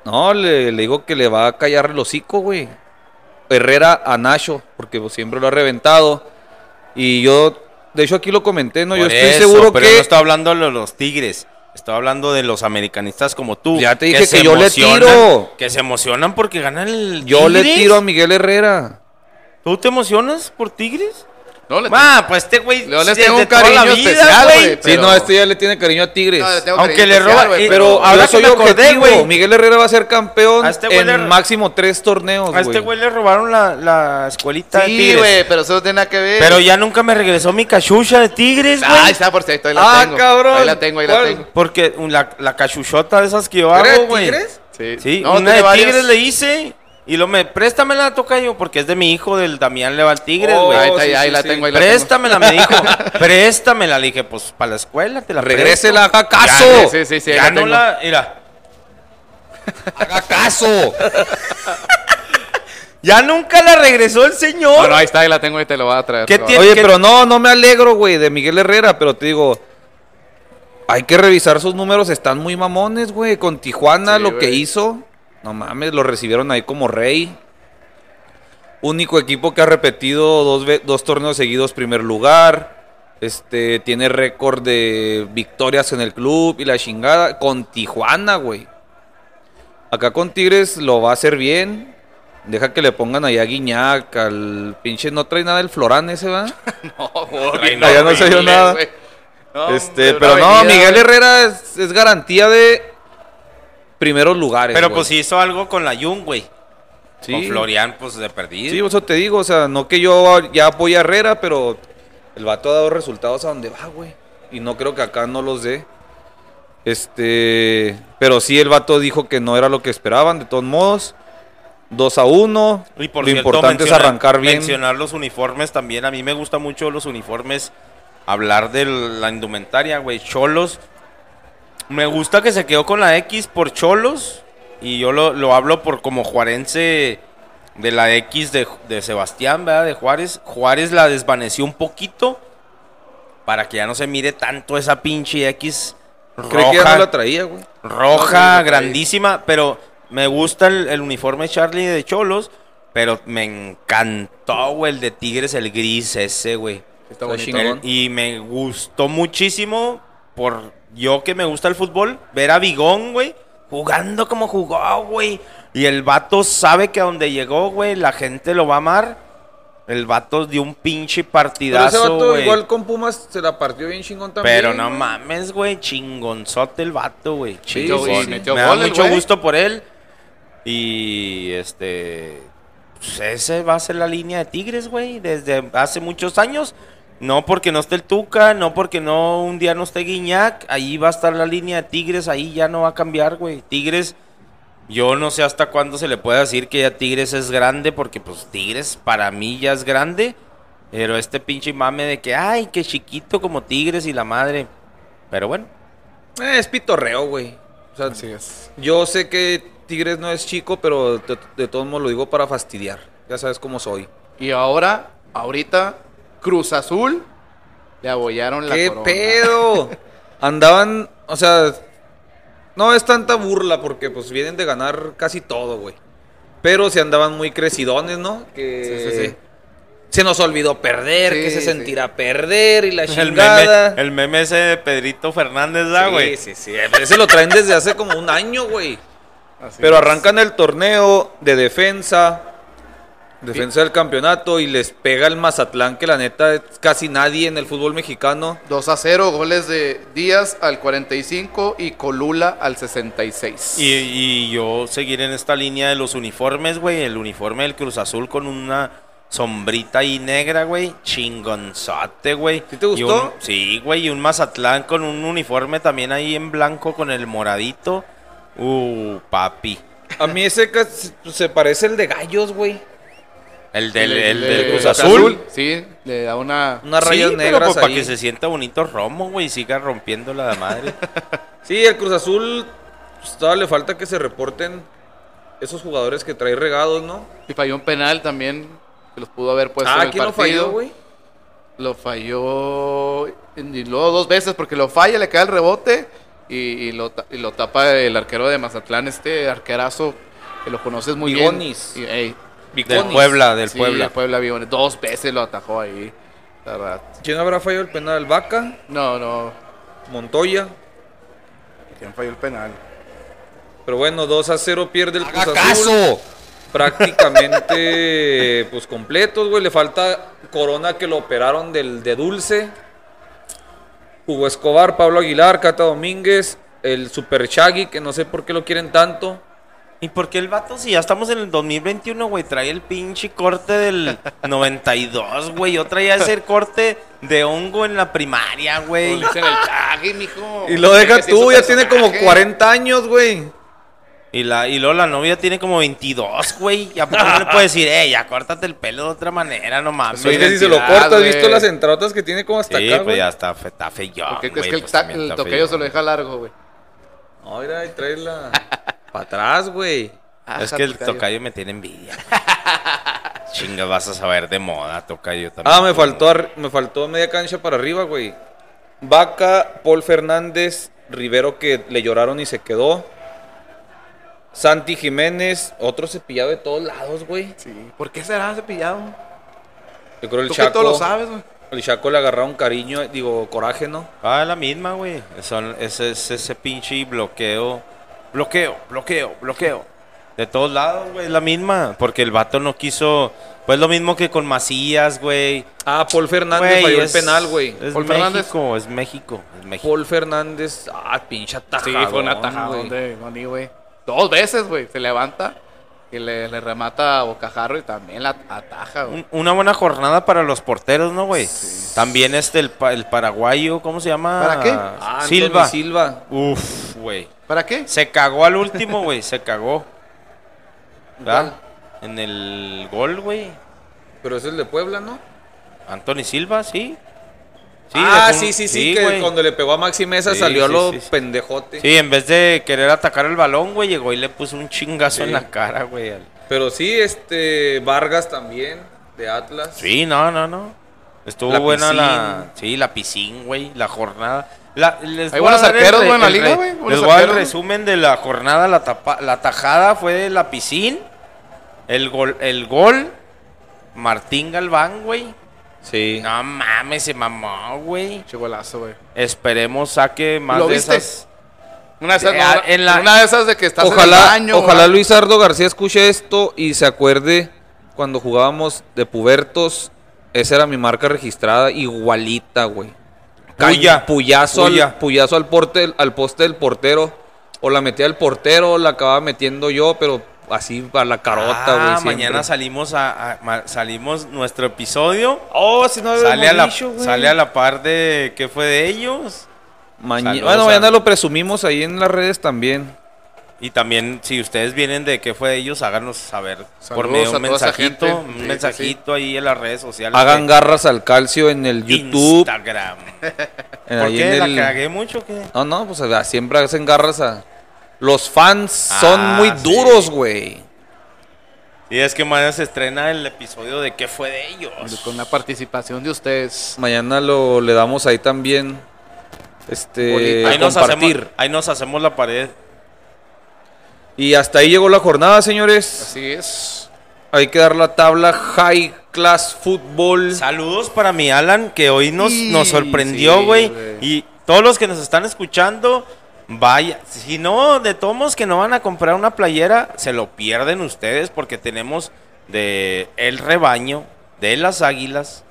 No, le, le digo que le va a callar el hocico, güey. Herrera a Nacho, porque pues, siempre lo ha reventado. Y yo, de hecho aquí lo comenté, ¿no? yo estoy eso, seguro pero que... no estoy hablando de los tigres. Estoy hablando de los americanistas como tú. Ya te dije se que yo le tiro. Que se emocionan porque ganan el Yo le tiro a Miguel Herrera. ¿Tú te emocionas por Tigres? No, le Ah, pues este güey. Yo desde tengo un cariño vida, especial, güey. Sí, Pero- no, este ya le tiene cariño a Tigres. No, le tengo Aunque le roba- güey, eh, Pero ahora soy me acordé, güey. Miguel Herrera va a ser campeón A este güey en le- máximo tres torneos, A este güey le robaron la, la escuelita de Sí, güey, pero eso no tiene nada que ver. Pero ya nunca me regresó mi cachucha de Tigres, güey. Ah, está, por cierto, ahí la Ah, tengo. cabrón. Ahí la tengo, ahí la tengo. Porque la, la cachuchota de esas que yo ¿Era hago, de güey. Tigres? Sí, Sí, una de. Tigres le hice. Y lo me, préstamela, toca yo, porque es de mi hijo, del Damián le va al Tigres, Oh, güey. Ahí, está, sí, ahí sí, la sí. tengo, ahí la tengo. Préstamela, me dijo. Préstamela. Le dije, pues para la escuela te la Regrésela, haga caso. Ya, Sí, sí, sí, ahí ya la no la. Mira, Haga caso. ya nunca la regresó el señor. No, no, ahí está, ahí la tengo y te lo voy a traer. ¿Qué tiene? Oye, pero no, no me alegro, güey, de Miguel Herrera, pero te digo, hay que revisar sus números, están muy mamones, güey, con Tijuana Sí, lo que hizo, no mames, lo recibieron ahí como rey. Único equipo que ha repetido dos, dos torneos seguidos primer lugar. Este, tiene récord de victorias en el club y la chingada. Con Tijuana, güey. Acá con Tigres lo va a hacer bien. Deja que le pongan allá a Guiñac, al pinche no trae nada el Florán ese, ¿va? No, ya no se dio nada. güey. No, este, pero no, Miguel güey. Herrera es, es garantía de primeros lugares. Pero güey. pues hizo algo con la Jung, güey. Sí. Con Florian, pues de perdido. Sí, eso te digo, o sea, no que yo ya apoye a Herrera, pero el vato ha dado resultados a donde va, güey. Y no creo que acá no los dé. Este, pero sí el vato dijo que no era lo que esperaban, de todos modos. 2 a 1. Y por lo cierto, importante es arrancar bien. Mencionar los uniformes también. A mí me gusta mucho los uniformes. Hablar de la indumentaria, güey. Cholos. Me gusta que se quedó con la X por Cholos. Y yo lo, lo hablo por como juarense de la X de, de Sebastián, ¿verdad? De Juárez. Juárez la desvaneció un poquito. Para que ya no se mire tanto esa pinche X Creí que ya roja no la traía, güey. roja, No, grandísima, pero me gusta el, el uniforme Charlie de Cholos, pero me encantó, güey, el de Tigres, el gris ese, güey. Está bonito. chingón. Y me gustó muchísimo por yo que me gusta el fútbol, ver a Bigón, güey, jugando como jugó, güey. Y el vato sabe que a donde llegó, güey, la gente lo va a amar. El vato dio un pinche Pero ese partidazo, vato güey. igual con Pumas se la partió bien chingón también. Pero no güey. mames, güey, chingonzote el vato, güey. Sí, Chingón. sí, Me da mucho güey. gusto por él. Y este pues ese va a ser la línea de Tigres, güey, desde hace muchos años. No porque no esté el Tuca, no porque no un día no esté Guiñac, ahí va a estar la línea de Tigres, ahí ya no va a cambiar, güey. Tigres yo no sé hasta cuándo se le puede decir que ya Tigres es grande porque pues Tigres para mí ya es grande. Pero este pinche mame de que, ay, que chiquito como Tigres y la madre. Pero bueno, Eh, es pitorreo, güey. O sea, Así es. yo sé que Tigres no es chico, pero de, de todos modos lo digo para fastidiar. Ya sabes cómo soy. Y ahora, ahorita, Cruz Azul le abollaron la ¿Qué corona. pedo? Andaban, o sea, no es tanta burla porque pues vienen de ganar casi todo, güey. Pero se andaban muy crecidones, ¿no? Que Sí, sí, sí. se nos olvidó perder, Sí, que se sí. sentirá perder y la el chingada. meme, el meme ese de Pedrito Fernández, ¿da, güey? Sí, sí, sí. Ese lo traen desde hace como un año, güey. Así Pero es. arrancan el torneo de defensa, defensa del campeonato y les pega el Mazatlán, que la neta es casi nadie en el fútbol mexicano. 2 a 0, goles de Díaz al 45 y Colula al 66. Y, y yo seguir en esta línea de los uniformes, güey. El uniforme del Cruz Azul con una sombrita ahí negra, güey. Chingonzote, güey. ¿Sí te Y gustó? un- sí, güey. Y un Mazatlán con un uniforme también ahí en blanco con el moradito. Uh, papi. A mí ese se parece el de Gallos, güey. El del, el Cruz Azul. Sí, le da una... Unas rayas sí, pero negras pues, para que se sienta bonito Romo, güey. Y siga rompiendo la madre. Sí, el Cruz Azul pues, todavía le falta que se reporten esos jugadores que trae regados, ¿no? Y falló un penal también, que los pudo haber puesto en ah, el ¿quién lo falló, güey? Lo falló y luego dos veces porque lo falla, le cae el rebote y, y lo, y lo tapa el arquero de Mazatlán, este arquerazo que lo conoces muy bien. Y, del. Puebla, del sí, Puebla. Puebla. Dos veces lo atajó ahí. La verdad. ¿Quién habrá fallado el penal? ¿Vaca? No, no. ¿Montoya? ¿Quién falló el penal? Pero bueno, 2 a 0 pierde el Cruz ¡Haga Azul. caso! Prácticamente, pues completos, güey. Le falta Corona que lo operaron del, de Dulce. Hugo Escobar, Pablo Aguilar, Cata Domínguez, el Super Shaggy, que no sé por qué lo quieren tanto. ¿Y por qué el vato, si ya estamos en el 2021, güey, trae el pinche corte del 92, güey? Yo traía ese corte de hongo en la primaria, güey. Pues el mijo. Y lo deja es tú, ya tiene como personaje. 40 años, güey. Y, la, y luego la novia tiene como 22, güey. Y a poco no le puede decir, eh, ya córtate el pelo de otra manera, no mames. Es que si se lo cortas, ¿has visto las entradotas que tiene como hasta Sí, acá, pues güey? ya está, fe- está feyón, ¿Por qué crees güey, que el, pues el se lo deja largo, güey? No, mira, y trae la... para atrás, güey. Es Ajá, que el tocayo. tocayo me tiene envidia. Chinga, vas a saber de moda, tocayo también. Ah, me faltó, me faltó media cancha para arriba, güey. Vaca, Paul Fernández, Rivero que le lloraron y se quedó. Santi Jiménez, otro cepillado de todos lados, güey. Sí. ¿Por qué será cepillado? Yo creo el Tú que Chaco. todo lo sabes, güey. El Chaco le agarraron cariño, digo, coraje, ¿no? Ah, la misma, güey. Son ese, ese, ese pinche bloqueo. Bloqueo, bloqueo, bloqueo. De todos lados, güey, es la misma. Porque el vato no quiso. Pues lo mismo que con Macías, güey. Ah, Paul Fernández Güey, falló el es- penal, güey. Es Paul México, Fernández. es México, es México. Paul Fernández, ah, pinche Sí, atajadón, fue un atajadón güey. de Goni, güey. Dos veces, güey. Se levanta y le, le remata a Bocajarro y también la ataja, güey. Una buena jornada para los porteros, ¿no, güey? También este, el, pa- el paraguayo, ¿cómo se llama? ¿Para qué? Ah, Anthony Silva. Silva. Uf, güey. ¿Para qué? Se cagó al último, güey, se cagó. ¿Verdad? En el gol, güey. Pero es el de Puebla, ¿no? Anthony Silva, sí. Ah, sí, sí, sí, que güey. cuando le pegó a Maxi Mesa Sí, salió a sí, lo sí, sí. pendejote. Sí, en vez de querer atacar el balón, güey, llegó y le puso un chingazo Sí. en la cara, güey. al- Pero sí, este Vargas también, de Atlas. Sí, no, no, no. Estuvo La buena la. Sí, la piscina, güey. La jornada. La, les Hay voy a buenos dar el arqueros, güey, en la liga, güey. Les voy a dar el resumen de la jornada. La, tapa, la tajada fue de la piscina. El gol, el gol. Martín Galván, güey. Sí. No mames, se mamó, güey. Che golazo, güey. Esperemos saque más ¿Lo de viste? esas. Una de esas, Eh, no, en la- una de esas de que estás en el Ojalá, baño. ojalá. Luis Ardo García escuche esto y se acuerde cuando jugábamos de pubertos. Esa era mi marca registrada, igualita, güey. Caña- Puya. Puyazo, Puya. Al, puyazo al, porte, al poste del portero. O la metía el portero, o la acababa metiendo yo, pero así a la carota, güey. Ah, mañana salimos a, a- ma- salimos nuestro episodio. Oh, si no Sale a, la, dicho, güey. sale a la par de qué fue de ellos. Maña- Saludos bueno, a- mañana lo presumimos ahí en las redes también. Y también, si ustedes vienen de qué fue de ellos, háganos saber por Saludos medio de a un toda esa mensajito, gente. Sí, un sí, mensajito ahí en las redes sociales. Hagan de garras al calcio en el YouTube. Instagram. en- ¿Por ahí qué? en ¿La el- cagué mucho o qué? No, no, pues siempre hacen garras a. Los fans son Ah, muy sí. duros, güey. Y es que mañana se estrena el episodio de qué fue de ellos. Con la participación de ustedes. Mañana lo le damos ahí también. Este. Ahí nos, compartir. hacemos, ahí nos hacemos la pared. Y hasta ahí llegó la jornada, señores. Así es. Hay que dar la tabla High Class Football. Saludos para mi Alan, que hoy nos, Sí, nos sorprendió, güey. y todos los que nos están escuchando, vaya. Si no, de todos modos que no van a comprar una playera, se lo pierden ustedes porque tenemos de El Rebaño, de las Águilas,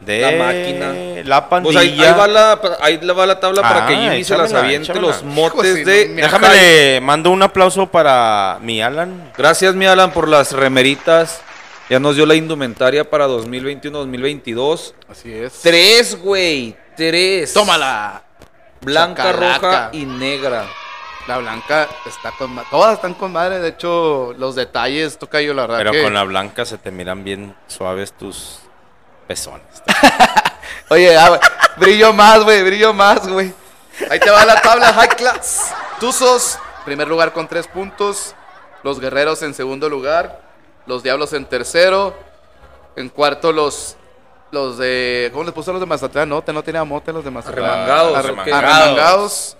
de La Máquina. La Pues ahí, Pandilla. ahí va la, ahí va la tabla para Ah, que Jimmy se las aviente los motes Hijo, si de. no Déjame le mando un aplauso para mi Alan. Gracias, mi Alan, por las remeritas. Ya nos dio la indumentaria para 2021-2022. Así es. Tres, güey. Tres. Tómala. Blanca, Chacalaca. roja y negra. La blanca está con Todas están con madre. De hecho, los detalles, toca yo la verdad. Pero que- con la blanca se te miran bien suaves tus pezones. Oye, ah, brillo más, güey, brillo más, güey. Ahí te va la tabla High Class. Tuzos, primer lugar con tres puntos. Los Guerreros en segundo lugar. Los Diablos en tercero. En cuarto, los. Los de. ¿Cómo les puso a los de Mazatlán? No, te no tenía mote los de Mazatlán. Arremangados. Arremangados.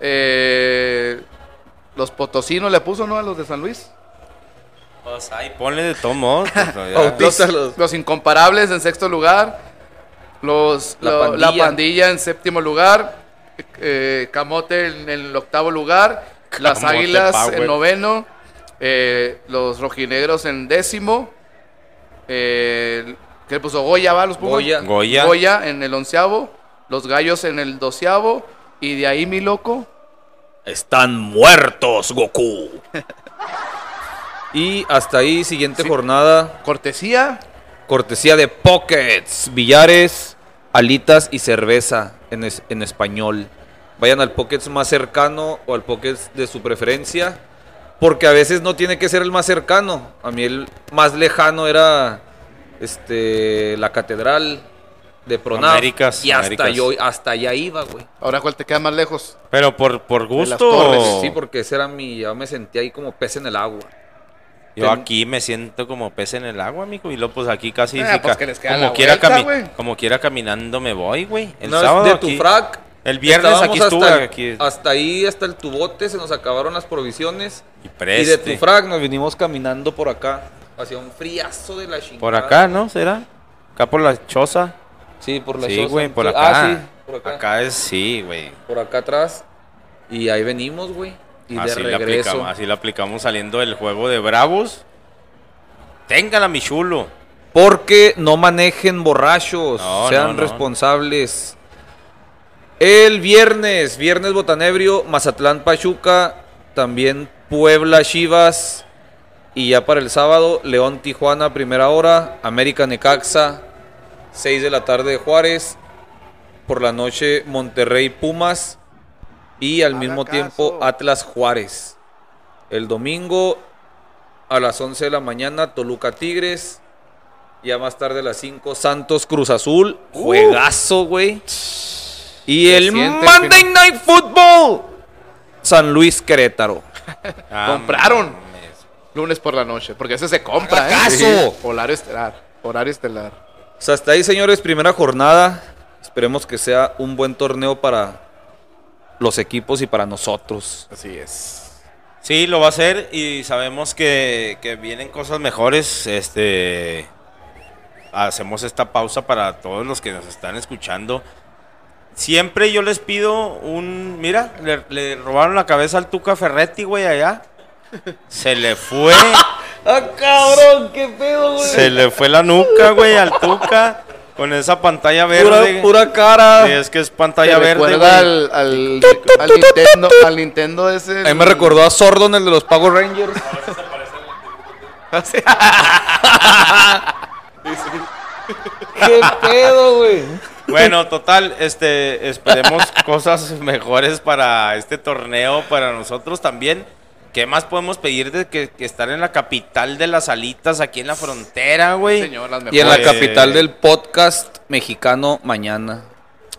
Eh, los Potosinos le puso, ¿no? A los de San Luis. Pues ahí ponle de modos. pues, Los, los incomparables en sexto lugar. Los, La lo- la, pandilla. en séptimo lugar. eh, Camote en, el octavo lugar. Las águilas Power. en noveno. eh, los rojinegros en décimo. Eh, ¿Qué le puso? Goya, ¿va? Los Pumas? Goya. Goya. Goya en el onceavo. Los gallos en el doceavo. Y de ahí, mi loco. Están muertos, Goku. Y hasta ahí, siguiente jornada. Cortesía. Cortesía de Pockets, billares, alitas y cerveza en, es- en español. Vayan al Pockets más cercano o al Pockets de su preferencia. Porque a veces no tiene que ser el más cercano. A mí el más lejano era este la catedral de Pronaf. Américas, y hasta Américas. yo hasta allá iba, güey. Ahora, ¿cuál te queda más lejos? Pero por, por las gusto. torres, Sí, porque ese era mi. Ya me sentía ahí como pez en el agua. Yo Ten- aquí me siento como pez en el agua, amigo. Y luego, pues aquí casi. Pues que les queda como, la quiera vuelta, como quiera caminando me voy, güey. El No, sábado. de tu aquí- frac. El viernes aquí estuve. hasta, el- aquí. hasta ahí, hasta el tubote, se nos acabaron las provisiones. Y Y de tu frac nos vinimos caminando por acá. Hacía un friazo de la chingada. Por acá, ¿no? ¿Será? Acá por la choza. Sí, por la sí, choza. güey, por Sí, acá. Ah, sí, por acá. Acá es sí, güey. Por acá atrás. Y ahí venimos, güey. Y Así de la regreso. aplicamos, así la aplicamos saliendo del juego de Bravos. Téngala, mi chulo. Porque no manejen borrachos. No, sean no, no. responsables. El viernes, viernes Botanebrio, Mazatlán Pachuca, también Puebla Chivas. Y ya para el sábado, León Tijuana, primera hora, América Necaxa, 6 de la tarde de Juárez. Por la noche, Monterrey Pumas. Y al Haga mismo caso. tiempo, Atlas Juárez. El domingo, a las 11 de la mañana, Toluca Tigres. Ya más tarde a las 5, Santos Cruz Azul. Juegazo, güey. Y el Monday. Night Football. San Luis Querétaro. Ah, Compraron. Lunes por la noche, porque ese se compra, ¿eh? caso. Horario estelar. Horario estelar. O sea, hasta ahí, señores, primera jornada. Esperemos que sea un buen torneo para los equipos y para nosotros. Así es. Sí, lo va a hacer y sabemos que, que vienen cosas mejores. Este hacemos esta pausa para todos los que nos están escuchando. Siempre yo les pido un, mira, le, le robaron la cabeza al Tuca Ferretti, güey, allá. Se le fue, ¡Ah, cabrón! ¡Qué pedo, güey! se le fue la nuca, güey, al Tuca con esa pantalla verde. pura cara. Sí, es que es ¿Te pantalla verde. recuerda güey. al, al, al Nintendo, al Nintendo ese? A mí me recordó a Sordon, el de los Power Rangers. ¡Qué pedo, güey! Bueno, total, este, esperemos cosas mejores para este torneo, para nosotros también. ¿Qué más podemos pedir de que, que estar en la capital de las alitas, aquí en la frontera, güey? Señor, las Y en la capital del podcast mexicano mañana.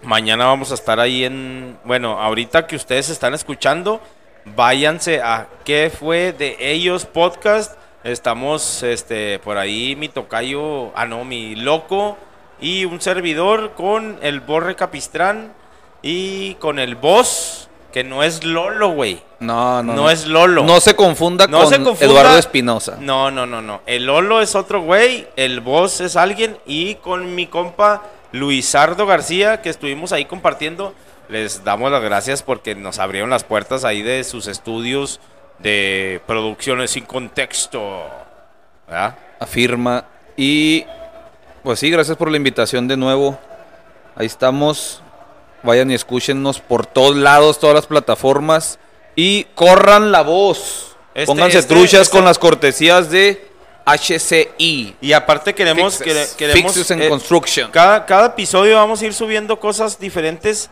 Mañana vamos a estar ahí en. Bueno, ahorita que ustedes están escuchando, váyanse a ¿Qué fue de ellos podcast? Estamos este, por ahí, mi tocayo, ah, no, mi loco y un servidor con el Borre Capistrán y con el boss, que no es Lolo, güey. No, no. No es Lolo. No se confunda No con se confunda- Eduardo Espinosa. No, no, no, no. El Lolo es otro güey, el boss es alguien y con mi compa Luisardo García, que estuvimos ahí compartiendo, les damos las gracias porque nos abrieron las puertas ahí de sus estudios de producciones sin contexto. ¿Verdad? Afirma. Y pues sí, gracias por la invitación de nuevo. Ahí estamos. Vayan y escúchenos por todos lados, todas las plataformas. Y corran la voz. Este- Pónganse este- truchas este- con las cortesías de HCI. Y aparte queremos... Fixes. quere- queremos Fixes and eh, Construction. Cada, cada episodio vamos a ir subiendo cosas diferentes.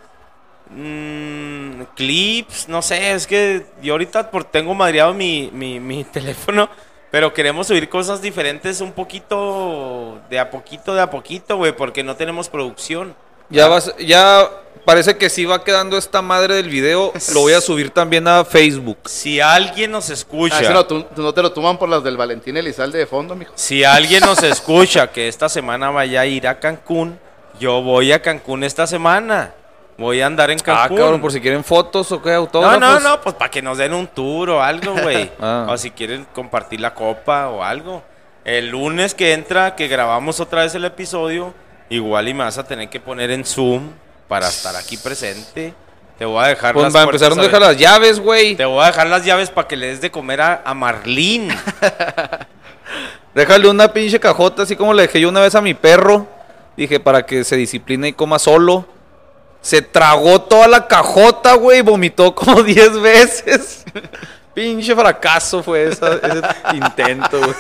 mm, clips, no sé, es que yo ahorita por, tengo madreado mi, mi, mi teléfono, pero queremos subir cosas diferentes un poquito, de a poquito, de a poquito, güey, porque no tenemos producción. Ya vas, ya parece que sí va quedando esta madre del video. Lo voy a subir también a Facebook. Si alguien nos escucha, Ah, no, tú- tú no te lo toman por las del Valentín Elizalde de fondo, mijo. si alguien nos escucha que esta semana vaya a ir a Cancún, yo voy a Cancún esta semana. Voy a andar en Ah, Cancún. cabrón, por si quieren fotos o qué, No, autógrafos. no, no, pues para que nos den un tour o algo, güey. Ah. O si quieren compartir la copa o algo. El lunes que entra, que grabamos otra vez el episodio, igual y me vas a tener que poner en Zoom para estar aquí presente. Te voy a dejar Pues las va a empezar, ¿dónde deja aber- las llaves, güey? Te voy a dejar las llaves para que le des de comer a, a Marlín. Déjale una pinche cajota, así como le dejé yo una vez a mi perro. Dije, para que se discipline y coma solo. Se tragó toda la cajota, güey, vomitó como 10 veces. pinche fracaso fue esa- ese intento, güey.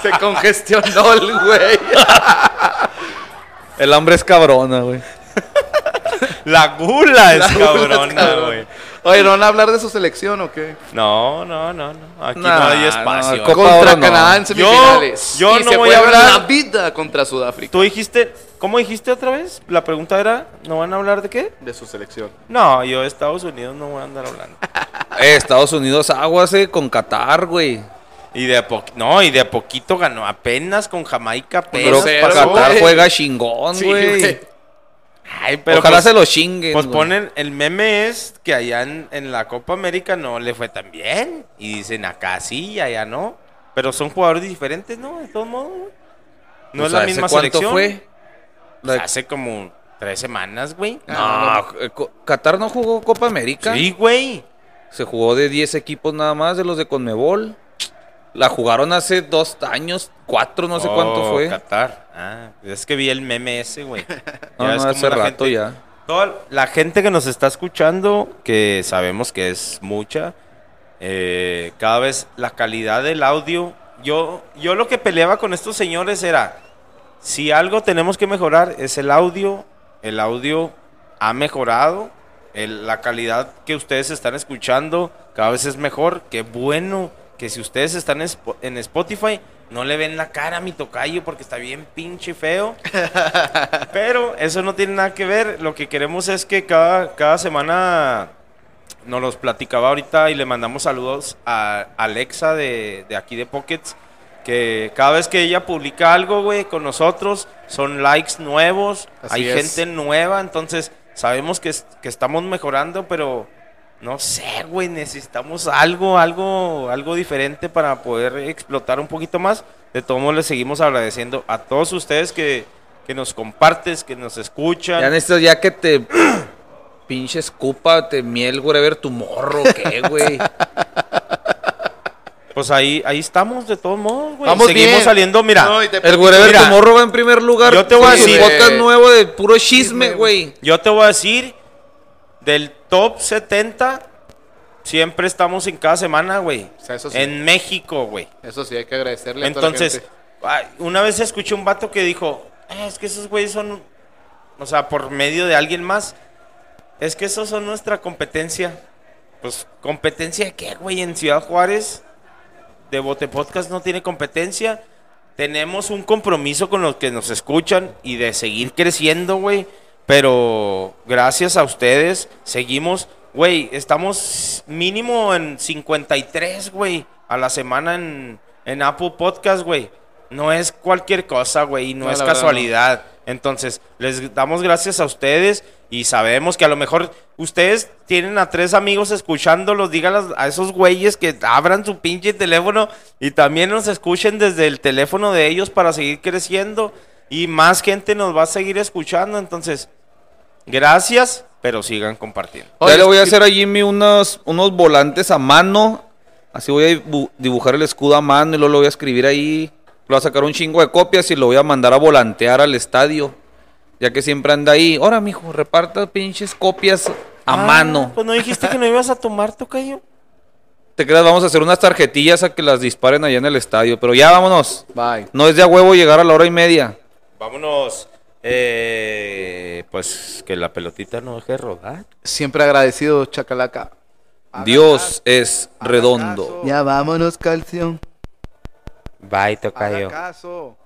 Se congestionó el güey. El hambre es cabrona, güey. La gula es La gula es cabrona, cabrona. güey. Oye, ¿no van a hablar de su selección o qué? No, no, no, no. Aquí Nah, no hay no, espacio. Copa Contra no. Canadá en semifinales. Yo- yo Y no se voy a hablar- la vida contra Sudáfrica. Tú dijiste, ¿cómo dijiste otra vez? La pregunta era, ¿no van a hablar de qué? De su selección. No, yo de Estados Unidos no voy a andar hablando. Eh, Estados Unidos aguas, eh, con Qatar, güey. Y de a po- no, y de a poquito ganó apenas con Jamaica Pero para. Qatar juega chingón, Sí, güey. güey. Ay, pero Ojalá pues, se lo chinguen. pues güey. ponen, el meme es que allá en, en la Copa América no le fue tan bien. Y dicen acá sí y allá no. Pero son jugadores diferentes, ¿no? De todos modos, güey. No Pues, es la ¿hace misma cuánto selección. fue? La- Hace como tres semanas, güey. No, eh, Co- Qatar no jugó Copa América. Sí, güey. Se jugó de 10 equipos nada más de los de Conmebol. La jugaron hace dos años, cuatro, no sé cuánto Oh, fue. Qatar. Ah, es que vi el meme ese, güey. No, no, hace rato gente- ya. Toda la gente que nos está escuchando, que sabemos que es mucha, eh, cada vez la calidad del audio. Yo, yo lo que peleaba con estos señores era, si algo tenemos que mejorar es el audio. El audio ha mejorado. el- la calidad que ustedes están escuchando cada vez es mejor. Qué bueno que si ustedes están en Spo- en Spotify, no le ven la cara a mi tocayo porque está bien pinche feo. Pero eso no tiene nada que ver. Lo que queremos es que cada, cada semana nos los platicaba ahorita y le mandamos saludos a Alexa de, de aquí de Pockets. Que cada vez que ella publica algo, güey, con nosotros, son likes nuevos, Así hay es. gente nueva, entonces sabemos que, que estamos mejorando, pero no sé, güey, necesitamos algo, algo, algo diferente para poder explotar un poquito más. De todos modos, les seguimos agradeciendo a todos ustedes que, que nos compartes, que nos escuchan. Ya necesitas ya que te pinche escupa, te miel, whatever, tu morro, ¿qué, güey? Pues ahí, ahí estamos, de todos modos, güey. Vamos Seguimos bien. saliendo, mira. No, El tu morro va en primer lugar. yo te voy a decir- podcast nuevo de puro chisme, güey. Yo te voy a decir, del top 70, siempre estamos en cada semana, güey. O sea, eso sí. En México, güey. Eso sí, hay que agradecerle a toda la Entonces, gente. una vez escuché un vato que dijo, "Eh, es que esos güeyes son, o sea, por medio de alguien más, es que esos son nuestra competencia. Pues, ¿competencia de qué, güey? En Ciudad Juárez, de Bote Podcast no tiene competencia. Tenemos un compromiso con los que nos escuchan y de seguir creciendo, güey. Pero gracias a ustedes, seguimos, güey, estamos mínimo en 53, güey, a la semana en, en Apple Podcast, güey. No es cualquier cosa, güey, y no, No, es verdad, casualidad. Entonces, les damos gracias a ustedes y sabemos que a lo mejor ustedes tienen a tres amigos escuchándolos. Díganles a esos güeyes que abran su pinche teléfono y también nos escuchen desde el teléfono de ellos para seguir creciendo. Y más gente nos va a seguir escuchando. Entonces, gracias, pero sigan compartiendo. ya le voy a hacer a Jimmy unos, unos volantes a mano. Así voy a dibu- dibujar el escudo a mano y luego lo voy a escribir ahí. Lo voy a sacar un chingo de copias y lo voy a mandar a volantear al estadio. Ya que siempre anda ahí. Ahora, mijo, reparta pinches copias a Ah, mano. Pues no dijiste que no ibas a tomar, tocayo. Te creas, vamos a hacer unas tarjetillas a que las disparen allá en el estadio. Pero ya vámonos. Bye. No es de a huevo llegar a la hora y media. Vámonos. Eh, pues que la pelotita no deje de rodar. Siempre agradecido, Chacalaca. Dios es redondo. Ya vámonos, calción. Bye, caso.